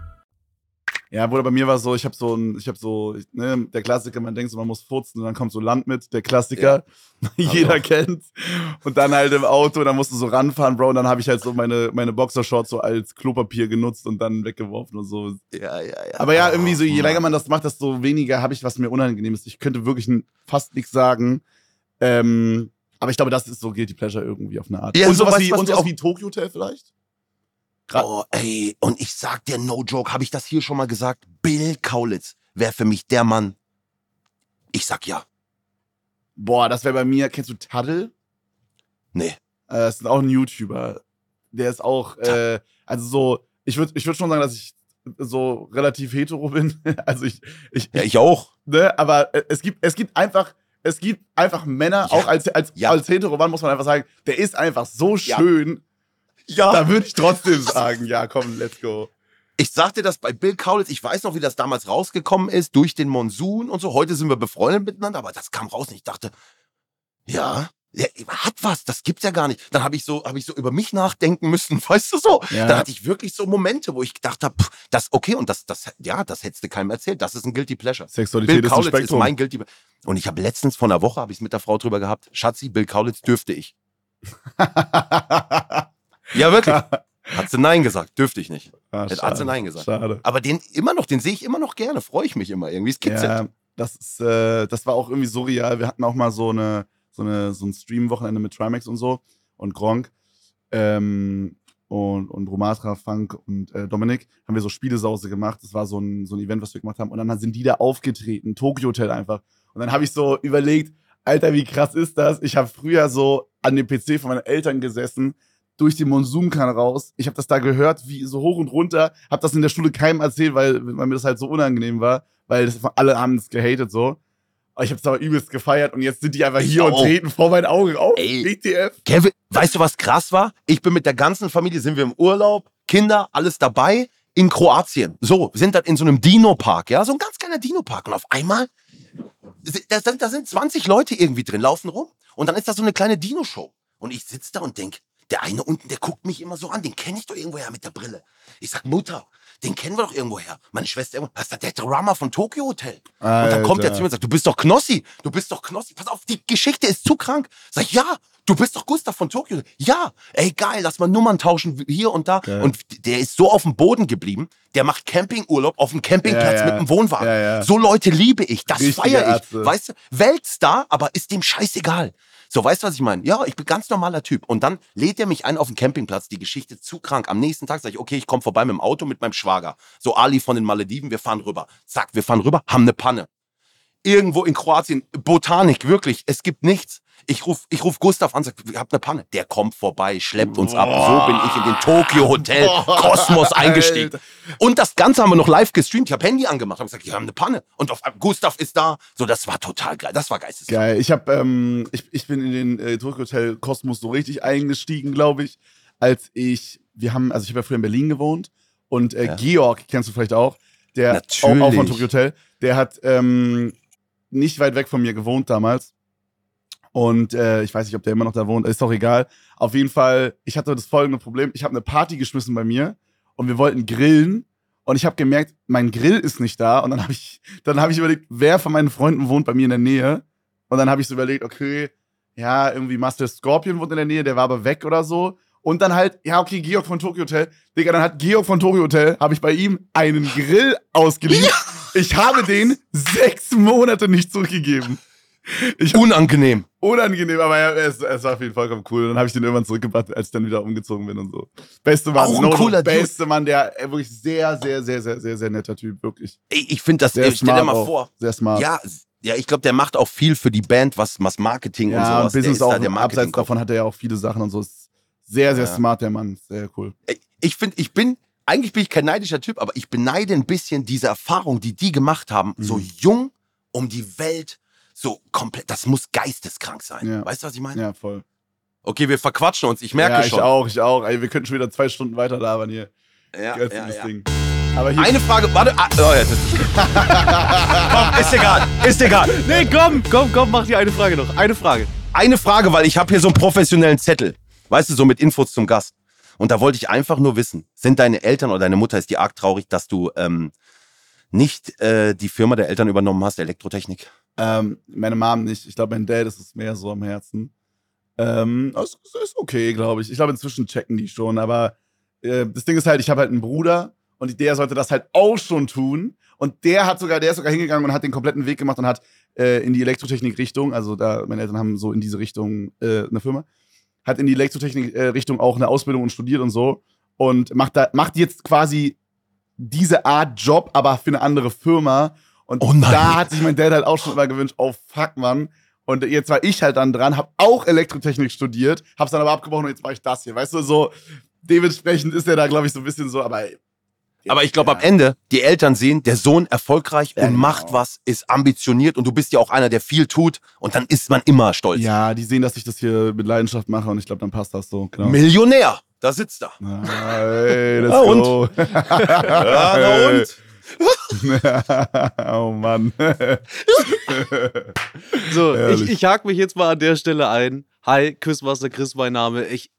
Ja, Bruder, bei mir war so, ich habe so ein, ich habe so, ne, der Klassiker, man denkt so, man muss furzen und dann kommt so Land mit, der Klassiker, jeder auch. kennt. Und dann halt im Auto, dann musst du so ranfahren, Bro, und dann habe ich halt so meine, meine Boxershorts so als Klopapier genutzt und dann weggeworfen und so. Ja, ja, ja. Aber ja, irgendwie so, je länger man das macht, desto weniger habe ich, was mir unangenehm ist. Ich könnte wirklich fast nichts sagen. Ähm, aber ich glaube, das ist so Guilty Pleasure irgendwie auf eine Art. Ja, und so sowas weißt wie, was und sowas auch- wie Tokyo Hotel vielleicht? Oh, ey, und ich sag dir, no joke, habe ich das hier schon mal gesagt? Bill Kaulitz wäre für mich der Mann. Ich sag ja. Boah, das wäre bei mir, kennst du Taddle? Nee. Äh, das ist auch ein YouTuber. Der ist auch, äh, also so, ich würde ich würd schon sagen, dass ich so relativ hetero bin. Also ich, ich, Ja, ich auch. ne, aber äh, es gibt, es gibt einfach, es gibt einfach Männer, Ja. auch als, als, Ja. als hetero Mann muss man einfach sagen, der ist einfach so schön. Ja. Da würde ich trotzdem sagen, ja, komm, let's go. Ich sagte das bei Bill Kaulitz, ich weiß noch, wie das damals rausgekommen ist, durch den Monsun und so. Heute sind wir befreundet miteinander, aber das kam raus und ich dachte, ja, der hat was, das gibt's ja gar nicht. Dann habe ich so, habe ich so über mich nachdenken müssen, weißt du so? Ja. Dann hatte ich wirklich so Momente, wo ich gedacht habe, das okay und das, das, ja, das hättest du keinem erzählt. Das ist ein guilty pleasure. Sexualität Bill ist Kaulitz ist mein guilty. Und ich habe letztens vor einer Woche habe ich es mit der Frau drüber gehabt. Schatzi, Bill Kaulitz dürfte ich. Ja wirklich. Hat sie nein gesagt, dürfte ich nicht. Ah, Hat sie nein gesagt. Schade. Aber den immer noch, den sehe ich immer noch gerne, freue ich mich immer irgendwie. Es kitzelt. Ja, das ist, äh, das war auch irgendwie surreal. Wir hatten auch mal so eine, so eine, so ein Stream-Wochenende mit Trimax und so und Gronk. Ähm, und, und Romatra, Funk und äh, Dominik haben wir so Spielesause gemacht. Das war so ein, so ein Event, was wir gemacht haben. Und dann sind die da aufgetreten, Tokyo Hotel einfach. Und dann habe ich so überlegt, Alter, wie krass ist das? Ich habe früher so an dem PC von meinen Eltern gesessen, durch den Monsunkan raus. Ich habe das da gehört, wie so hoch und runter. Habe das in der Schule keinem erzählt, weil, weil mir das halt so unangenehm war, weil das, alle haben es gehatet so. Aber ich habe es aber übelst gefeiert und jetzt sind die einfach hier und auch. treten vor meinen Augen auf. Ey. WTF. Kevin, weißt du, was krass war? Ich bin mit der ganzen Familie, sind wir im Urlaub, Kinder, alles dabei, in Kroatien. So, wir sind dann in so einem Dino-Park, ja, so ein ganz kleiner Dino-Park. Und auf einmal, da sind, da sind 20 Leute irgendwie drin, laufen rum. Und dann ist da so eine kleine Dino-Show. Und ich sitze da und denk, der eine unten, der guckt mich immer so an, den kenne ich doch irgendwoher mit der Brille. Ich sag, Mutter, den kennen wir doch irgendwoher. Meine Schwester, irgendwo, das ist der Drama von Tokyo Hotel. Und dann kommt er Alter. zu mir und sagt, du bist doch Knossi, du bist doch Knossi. Pass auf, die Geschichte ist zu krank. Sag ich, ja, du bist doch Gustav von Tokio. Ja, ey, geil, lass mal Nummern tauschen hier und da. Geil. Und der ist so auf dem Boden geblieben, der macht Campingurlaub auf dem Campingplatz Ja, ja. mit dem Wohnwagen. Ja. So Leute liebe ich, das feiere ich. Weißt du, Weltstar, aber ist dem scheißegal. So, weißt du, was ich meine? Ja, ich bin ganz normaler Typ. Und dann lädt er mich ein auf den Campingplatz, die Geschichte zu krank. Am nächsten Tag sage ich, okay, ich komme vorbei mit dem Auto mit meinem Schwager. So Ali von den Malediven, wir fahren rüber. Zack, wir fahren rüber, haben eine Panne. Irgendwo in Kroatien, Botanik, wirklich, es gibt nichts. Ich ruf, ich ruf Gustav an, sag, ich hab eine Panne. Der kommt vorbei, schleppt uns ab. So bin ich in den Tokyo Hotel Kosmos eingestiegen. Alter. Und das Ganze haben wir noch live gestreamt. Ich habe Handy angemacht, habe gesagt, wir haben eine Panne. Und auf Gustav ist da. So, das war total geil. Das war geisteskrank. Geil. Ich habe, ähm, ich, ich bin in den äh, Tokyo Hotel Kosmos so richtig eingestiegen, glaube ich, als ich, wir haben, also ich habe ja früher in Berlin gewohnt und äh, Ja. Georg, kennst du vielleicht auch, der auch, Natürlich. auch von Tokyo Hotel, der hat ähm, nicht weit weg von mir gewohnt damals. Und äh, ich weiß nicht, ob der immer noch da wohnt, ist doch egal. Auf jeden Fall, ich hatte das folgende Problem. Ich habe eine Party geschmissen bei mir und wir wollten grillen. Und ich habe gemerkt, mein Grill ist nicht da. Und dann habe ich, dann habe ich überlegt, wer von meinen Freunden wohnt bei mir in der Nähe. Und dann habe ich so überlegt, okay, ja, irgendwie Master Scorpion wohnt in der Nähe, der war aber weg oder so. Und dann halt, ja, okay, Georg von Tokyo Hotel. Digga, dann hat Georg von Tokyo Hotel, habe ich bei ihm einen Grill ausgeliehen. Ich habe den sechs Monate nicht zurückgegeben. Ich Unangenehm. unangenehm, aber ja, es, es war auf jeden Fall vollkommen cool. Und dann habe ich den irgendwann zurückgebracht, als ich dann wieder umgezogen bin und so. Beste Mann, Auch ein no, cooler Dude. beste Mann, der äh, wirklich sehr, sehr, sehr, sehr, sehr, sehr netter Typ, wirklich. Ey, Ich finde das, Sehr äh, stell dir mal auch. vor. Sehr smart. Ja, ja, ich glaube, der macht auch viel für die Band, was, was Marketing und ja sowas. und Business der ist auch. da der abseits Marketing davon hat er ja auch viele Sachen und so. Ist sehr, sehr Ja. smart, der Mann. Sehr cool. Ich finde, ich bin, eigentlich bin ich kein neidischer Typ, aber ich beneide ein bisschen diese Erfahrung, die die gemacht haben, so Mhm. jung um die Welt, so komplett, das muss geisteskrank sein. Ja. Weißt du, was ich meine? Ja, voll. Okay, wir verquatschen uns, ich merke ja, ich schon. auch, ich auch. Ey, wir könnten schon wieder zwei Stunden weiter labern hier. Ja, ja, ja. Ding. Aber hier, Eine Frage, warte, ah, oh, das ist Komm, ist egal, ist egal. Nee, komm, komm, komm, mach dir eine Frage noch. Eine Frage. Eine Frage, weil ich habe hier so einen professionellen Zettel. Weißt du, so mit Infos zum Gast. Und da wollte ich einfach nur wissen, sind deine Eltern oder deine Mutter, ist die arg traurig, dass du ähm, nicht äh, die Firma der Eltern übernommen hast, Elektrotechnik? ähm, meine Mom nicht. Ich glaube, mein Dad ist es mehr so am Herzen. Ähm, das ist- ist okay, glaube ich. Ich glaube, inzwischen checken die schon. Aber äh, das Ding ist halt, ich habe halt einen Bruder und der sollte das halt auch schon tun. Und der hat sogar, der ist sogar hingegangen und hat den kompletten Weg gemacht und hat äh, in die Elektrotechnik-Richtung, also da, meine Eltern haben so in diese Richtung äh, eine Firma, hat in die Elektrotechnik-Richtung auch eine Ausbildung und studiert und so. Und macht da, macht jetzt quasi diese Art Job, aber für eine andere Firma. Und Oh da hat sich mein Dad halt auch schon immer gewünscht, oh fuck, Mann. Und jetzt war ich halt dann dran, hab auch Elektrotechnik studiert, hab's dann aber abgebrochen und jetzt mache ich das hier. Weißt du, so, dementsprechend ist er da, glaube ich, so ein bisschen so, aber Aber ich glaube, am Ende, die Eltern sehen, der Sohn erfolgreich Ja, und genau. macht was, ist ambitioniert und du bist ja auch einer, der viel tut und dann ist man immer stolz. ja, die sehen, dass ich das hier mit Leidenschaft mache und ich glaube, dann passt das so. Genau. Millionär, da sitzt er. Ah, ey, let's und? go. Ja, na und? oh Mann. So, ich, Ehrlich. ich hake mich jetzt mal an der Stelle ein. Hi, Quizmaster Chris, mein Name. Ich,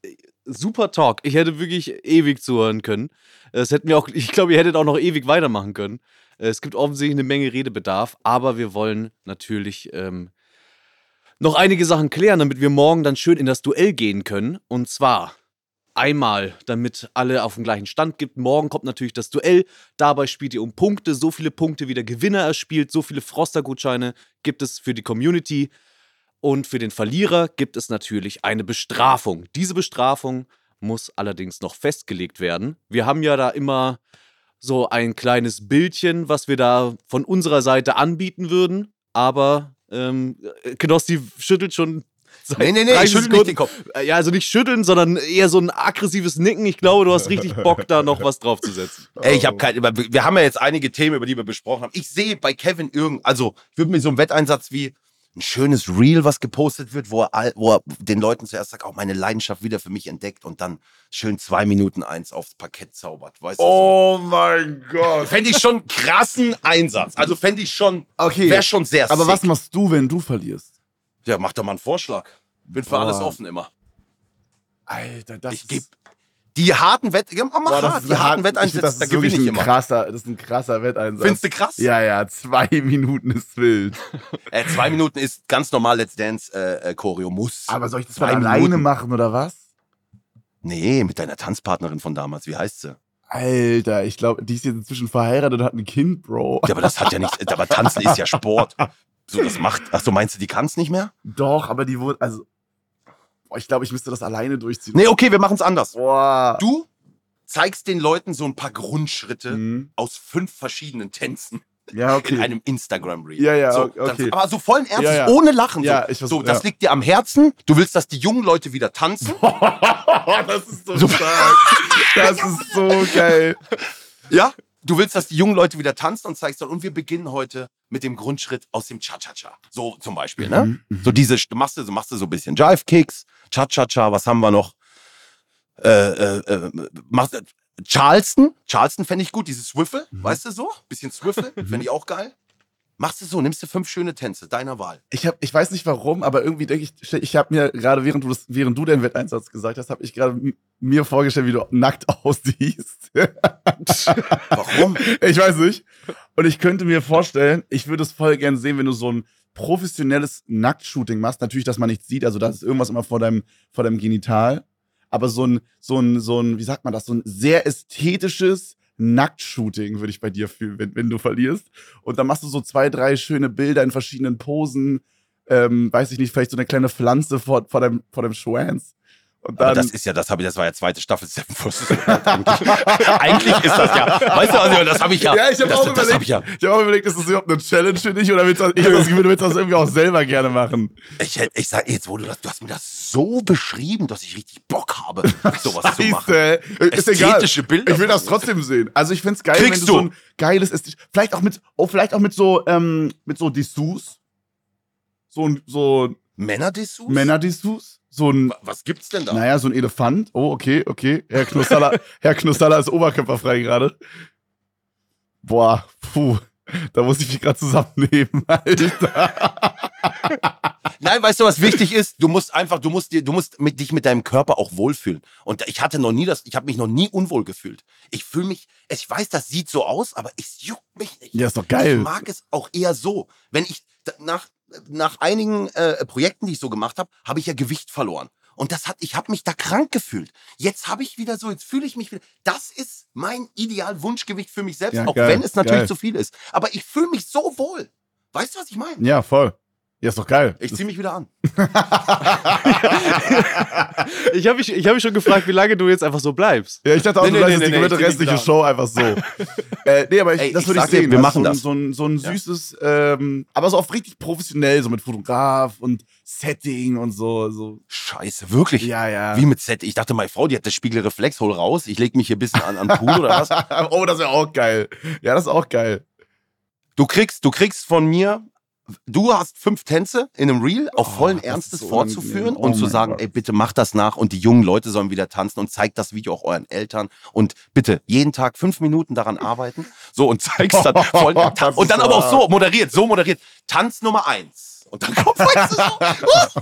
super Talk. Ich hätte wirklich ewig zuhören können. Es hätten wir auch, ich glaube, ihr hättet auch noch ewig weitermachen können. Es gibt offensichtlich eine Menge Redebedarf, aber wir wollen natürlich ähm, noch einige Sachen klären, damit wir morgen dann schön in das Duell gehen können. Und zwar einmal, damit alle auf dem gleichen Stand gibt. Morgen kommt natürlich das Duell. Dabei spielt ihr um Punkte. So viele Punkte, wie der Gewinner erspielt. So viele Froster-Gutscheine gibt es für die Community. Und für den Verlierer gibt es natürlich eine Bestrafung. Diese Bestrafung muss allerdings noch festgelegt werden. Wir haben ja da immer so ein kleines Bildchen, was wir da von unserer Seite anbieten würden. Aber ähm, Knossi schüttelt schon. Seit Nee, nee, nee, 30 ich schüttel nicht den Kopf. Äh, Ja, also nicht schütteln, sondern eher so ein aggressives Nicken. Ich glaube, du hast richtig Bock, da noch was draufzusetzen. Ey, ich habe kein, wir haben ja jetzt einige Themen, über die wir besprochen haben. Ich sehe bei Kevin irgend, also ich würde mir so einen Wetteinsatz wie ein schönes Reel, was gepostet wird, wo er, all- wo er den Leuten zuerst sagt, auch meine Leidenschaft wieder für mich entdeckt und dann schön zwei Minuten eins aufs Parkett zaubert. Weißt du? Oh mein Gott. Fände ich schon einen krassen Einsatz. Also fände ich schon, Okay. wäre schon sehr Aber was sick. machst du, wenn du verlierst? Ja, mach doch mal einen Vorschlag. Bin für Boah. alles offen immer. Alter, das Ich gebe die harten Wett, ja, mach Boah, hart, die harten Wetteinsätze, da ist gewinne ich ein immer. krasser, das ist ein krasser Wetteinsatz. Findest du krass? Ja, ja, zwei Minuten ist wild. Äh, zwei Minuten ist ganz normal Let's Dance äh, äh, Choreo muss. Aber soll ich das Zwei mal alleine Minuten. machen oder was? Nee, mit deiner Tanzpartnerin von damals. Wie heißt sie? Alter, ich glaube, die ist jetzt inzwischen verheiratet und hat ein Kind, Bro. Ja, aber das hat ja nichts. Aber Tanzen ist ja Sport. So, das macht. Ach so, meinst du, die kann es nicht mehr? Doch, aber die wurde, also, boah, ich glaube, ich müsste das alleine durchziehen. Nee, okay, wir machen es anders. Boah. Du zeigst den Leuten so ein paar Grundschritte Mhm. aus fünf verschiedenen Tänzen Ja, in okay. einem Instagram-Reel. Ja, ja, so, okay. Aber so vollen Ernstes, Ja, ja. ohne Lachen. Ja, so, ich weiß- so das ja. liegt dir am Herzen. Du willst, dass die jungen Leute wieder tanzen. das ist so stark. Das ist so geil. Ja? Du willst, dass die jungen Leute wieder tanzen und zeigst dann, und wir beginnen heute mit dem Grundschritt aus dem Cha-Cha-Cha. So zum Beispiel, ne? Mhm, So diese, machst du, so machst du so ein bisschen Jive-Kicks, Cha-Cha-Cha, was haben wir noch? Äh, äh, äh, machst, Charleston, Charleston fände ich gut, dieses Swiffle, Mhm. weißt du so? Bisschen Swiffle, fände ich auch geil. Machst du so, nimmst du fünf schöne Tänze, deiner Wahl. Ich, hab, ich weiß nicht warum, aber irgendwie denke ich, ich habe mir gerade, während du, das, während du den Wetteinsatz gesagt hast, habe ich gerade mir vorgestellt, wie du nackt aussiehst. Warum? ich weiß nicht. Und ich könnte mir vorstellen, ich würde es voll gern sehen, wenn du so ein professionelles Nacktshooting machst. Natürlich, dass man nichts sieht, also da ist irgendwas immer vor deinem, vor deinem Genital. Aber so ein, so ein, so ein, wie sagt man das, so ein sehr ästhetisches Nacktshooting würde ich bei dir fühlen, wenn, wenn du verlierst. Und dann machst du so zwei, drei schöne Bilder in verschiedenen Posen. Ähm, weiß ich nicht, vielleicht so eine kleine Pflanze vor, vor deinem, vor deinem Schwanz. Und Aber dann, das ist ja, das habe ich, das war ja zweite Staffel Seven vs. Eigentlich. ist das ja, weißt du, also das habe ich ja, Ja, ich habe das, auch das überlegt, hab ich ja, ich hab auch überlegt, ist das überhaupt eine Challenge für dich oder willst du, ich das Gefühl, du willst das irgendwie auch selber gerne machen. ich, ich sag jetzt, wo du das, du hast mir das so beschrieben, dass ich richtig Bock habe, sowas zu machen. Scheiße. Ist egal. Ästhetische Bilder. Ich will das trotzdem sehen. Also ich find's geil, Kriegst wenn du, du. so ein geiles ist. Vielleicht auch mit, oh, vielleicht auch mit so, ähm, mit so Dessous. So ein, so Männerdessous? Männer-Dessous. So ein, Wa- Was gibt's denn da? naja, so ein Elefant. Oh, okay, okay. Herr Knussaller, Herr Knussaller ist oberkörperfrei gerade. Boah, puh. Da muss ich mich gerade zusammennehmen, Alter. Nein, weißt du, was wichtig ist? Du musst einfach, du musst dir, du musst mit, dich mit deinem Körper auch wohlfühlen. Und ich hatte noch nie das, ich habe mich noch nie unwohl gefühlt. Ich fühle mich, ich weiß, das sieht so aus, aber es juckt mich nicht. Ja, ist doch geil. Ich mag es auch eher so. Wenn ich nach, nach einigen äh, Projekten, die ich so gemacht habe, habe ich ja Gewicht verloren. Und das hat, ich habe mich da krank gefühlt. Jetzt habe ich wieder so, jetzt fühle ich mich wieder. Das ist mein Ideal-Wunschgewicht für mich selbst, Ja, auch geil, wenn es natürlich geil. zu viel ist. Aber ich fühle mich so wohl. Weißt du, was ich meine? Ja, voll. Ja, ist doch geil. Ich zieh mich wieder an. Ich habe mich, ich hab mich schon gefragt, wie lange du jetzt einfach so bleibst. Ja, ich dachte auch, Nee, du nee, leistest nee, die nee, komplette restliche. Show einfach so. äh, nee, aber ich, Ey, das würde ich sehen. wir machen das. so ein, so ein, so ein süßes, ähm, aber so auf richtig professionell, so mit Fotograf und Setting und so. so. Scheiße, wirklich? Ja, ja. Wie mit Set? Ich dachte, meine Frau, die hat das Spiegelreflex, hol raus. Ich leg mich hier ein bisschen an, an den Pool oder was? oh, das ist ja auch geil. Ja, das ist auch geil. Du kriegst, du kriegst von mir, du hast fünf Tänze in einem Reel auf Oh, vollen ist Ernstes so vorzuführen. Oh und zu mein sagen, Gott. ey, bitte macht das nach und die jungen Leute sollen wieder tanzen und zeigt das Video auch euren Eltern und bitte jeden Tag fünf Minuten daran arbeiten. So und zeigst dann Das und dann aber auch so moderiert, so moderiert. Tanz Nummer eins. Und dann kommt weißt du, so.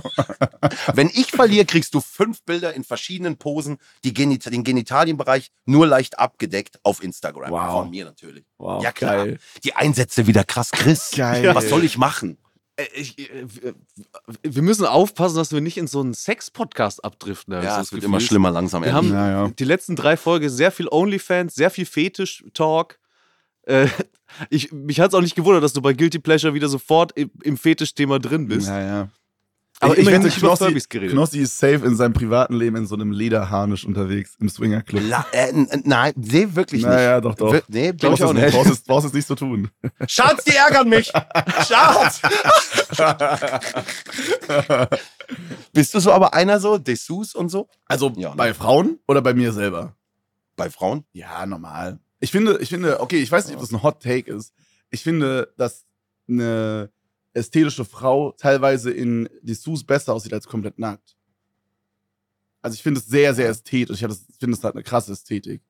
Wenn ich verliere, kriegst du fünf Bilder in verschiedenen Posen, die Genita den Genitalienbereich nur leicht abgedeckt auf Instagram. Wow. Von mir natürlich. Wow, ja klar. geil. Die Einsätze wieder krass, Chris. Geil. Was soll ich machen? Äh, Ich, äh, wir- müssen aufpassen, dass wir nicht in so einen Sex-Podcast abdriften. Ja, es das wird Gefühl. immer schlimmer langsam. Wir haben Ja, ja. die letzten drei Folgen sehr viel OnlyFans, sehr viel Fetisch-Talk. Äh, ich, mich hat es auch nicht gewundert, dass du bei Guilty Pleasure wieder sofort im, im Fetisch-Thema drin bist. Ja, ja. Aber ich, ich immerhin wette, nicht über Knossi, Furbies geredet. Knossi ist safe in seinem privaten Leben in so einem Lederharnisch unterwegs, im Swingerclub. La äh, nein, nee, wirklich Naja, doch, doch. nicht. Nee, Brauchst ich auch es nicht. brauchst es- brauchst es nicht so tun. Schatz, die ärgern mich. Schatz. Bist du so aber einer so, Dessous und so? Also Ja, ne? bei Frauen oder bei mir selber? Bei Frauen? Ja, normal. Ich finde, ich finde, okay, ich weiß nicht, ob das ein Hot Take ist. Ich finde, dass eine ästhetische Frau teilweise in Dessous besser aussieht als komplett nackt. Also ich finde es sehr, sehr ästhetisch. Ich finde es halt eine krasse Ästhetik.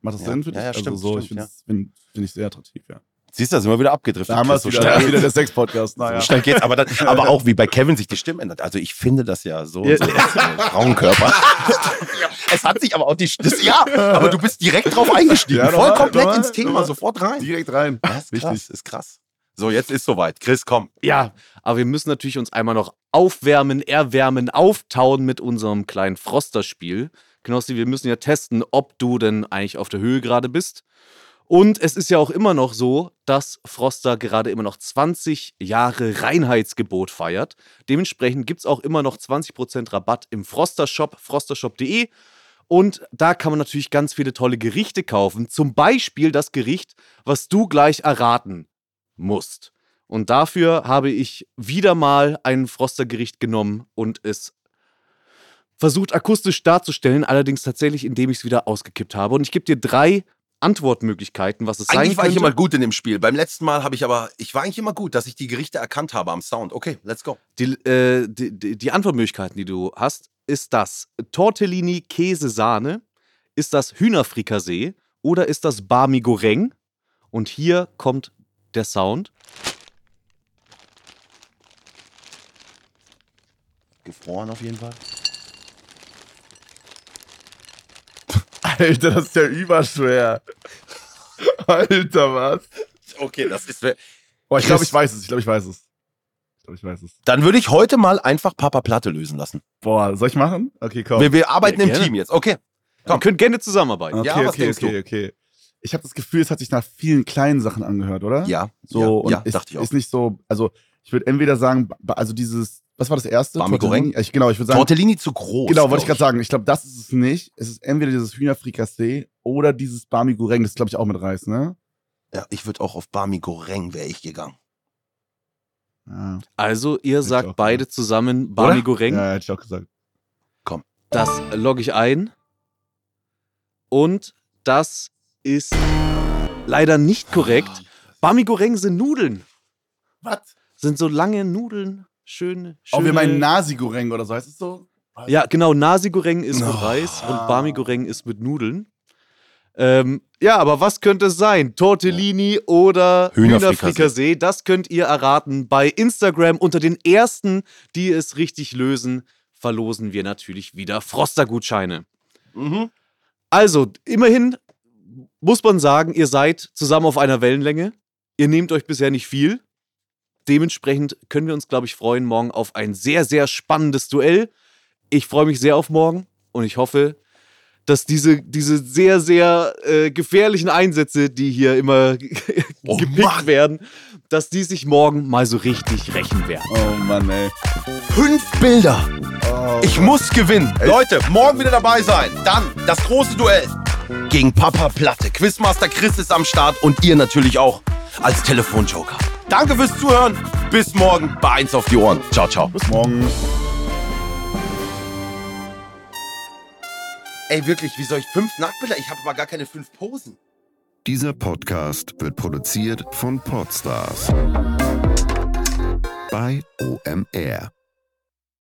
Macht das Ja. Sinn für Ja, dich? ja, also stimmt, so, ich stimmt, finde es find, find ich sehr attraktiv, ja. Siehst du, da sind wir wieder abgedriftet. Da haben wir wieder, schnell. wieder der Sex-Podcast. Naja. So schnell geht's, aber, dann, aber auch wie bei Kevin sich die Stimme ändert. Also ich finde das ja so, Ja. so das, Frauenkörper. es hat sich aber auch die, das, ja, aber du bist direkt drauf eingestiegen. Ja, Voll komplett normal, ins Thema, normal. sofort rein. Direkt rein. Das ist krass, ist krass. So, jetzt ist soweit. Chris, komm. Ja, aber wir müssen natürlich uns einmal noch aufwärmen, erwärmen, auftauen mit unserem kleinen Froster-Spiel. Knossi, wir müssen ja testen, ob du denn eigentlich auf der Höhe gerade bist. Und es ist ja auch immer noch so, dass Froster gerade immer noch 20 Jahre Reinheitsgebot feiert. Dementsprechend gibt es auch immer noch 20% Rabatt im Froster-Shop, frostershop.de. Und da kann man natürlich ganz viele tolle Gerichte kaufen. Zum Beispiel das Gericht, was du gleich erraten musst. Und dafür habe ich wieder mal ein Froster-Gericht genommen und es versucht akustisch darzustellen, allerdings tatsächlich, indem ich es wieder ausgekippt habe. Und ich gebe dir drei Antwortmöglichkeiten, was es sein Eigentlich war ich könnte. immer gut in dem Spiel. Beim letzten Mal habe ich aber, ich war eigentlich immer gut, dass ich die Gerichte erkannt habe am Sound. Okay, let's go. Die, äh, die, die, die Antwortmöglichkeiten, die du hast, ist das Tortellini Käse-Sahne, ist das Hühnerfrikassee oder ist das Barmi Goreng? Und hier kommt der Sound. Gefroren auf jeden Fall. Alter, das ist ja überschwer. Alter, was? Okay, das ist. Boah, ich glaube, ich weiß es. Ich glaube, ich weiß es. Ich glaube, ich weiß es. Dann würde ich heute mal einfach Papa Platte lösen lassen. Boah, soll ich machen? Okay, komm. Wir, wir arbeiten Ja, im gerne. Team jetzt. Okay. Ihr könnt gerne zusammenarbeiten. Okay, Ja, was okay, denkst okay, du? okay. Ich habe das Gefühl, es hat sich nach vielen kleinen Sachen angehört, oder? Ja. So, ja, und ja ist, dachte ich auch. ist nicht so, also ich würde entweder sagen, also dieses, was war das erste? Barmi Tortellini? Goreng? Ich, genau, ich würde sagen, Tortellini zu groß. genau, wollte ich gerade sagen. Ich glaube, das ist es nicht. Es ist entweder dieses Hühnerfrikassee oder dieses Barmi Goreng, das glaube ich auch mit Reis, ne? Ja, ich würde auch auf Barmi Goreng wäre ich gegangen. Ja, Also, ihr ich sagt auch, beide zusammen Barmi? Goreng. ja hätte ich auch gesagt. Das logge ich ein. Und das ist leider nicht korrekt. Barmi Goreng sind Nudeln. Was? Sind so lange Nudeln. Schön. Auch wir schöne- meinen Nasi Goreng oder so, heißt es so? Ja, genau. Nasi Goreng ist mit Oh. Reis und Barmi Goreng ist mit Nudeln. Ähm, ja, aber was könnte es sein? Tortellini oder Hühnerfrikassee. Hühnerfrikassee? Das könnt ihr erraten. Bei Instagram unter den ersten, die es richtig lösen, verlosen wir natürlich wieder Froster-Gutscheine. Mhm. Also, immerhin muss man sagen, ihr seid zusammen auf einer Wellenlänge. Ihr nehmt euch bisher nicht viel. Dementsprechend können wir uns, glaube ich, freuen morgen auf ein sehr, sehr spannendes Duell. Ich freue mich sehr auf morgen und ich hoffe, dass diese, diese sehr, sehr äh, gefährlichen Einsätze, die hier immer Oh gepickt Mann. werden, dass die sich morgen mal so richtig rächen werden. Oh Mann, ey. Fünf Bilder. Oh, Ich muss gewinnen. Leute, morgen wieder dabei sein. Dann das große Duell gegen Papa Platte. Quizmaster Chris ist am Start und ihr natürlich auch als Telefonjoker. Danke fürs Zuhören. Bis morgen bei 1 auf die Ohren. Ciao, ciao. bis morgen. Ey, wirklich, wie soll ich fünf Nacktbilder? Ich habe mal gar keine fünf Posen. Dieser Podcast wird produziert von Podstars bei OMR.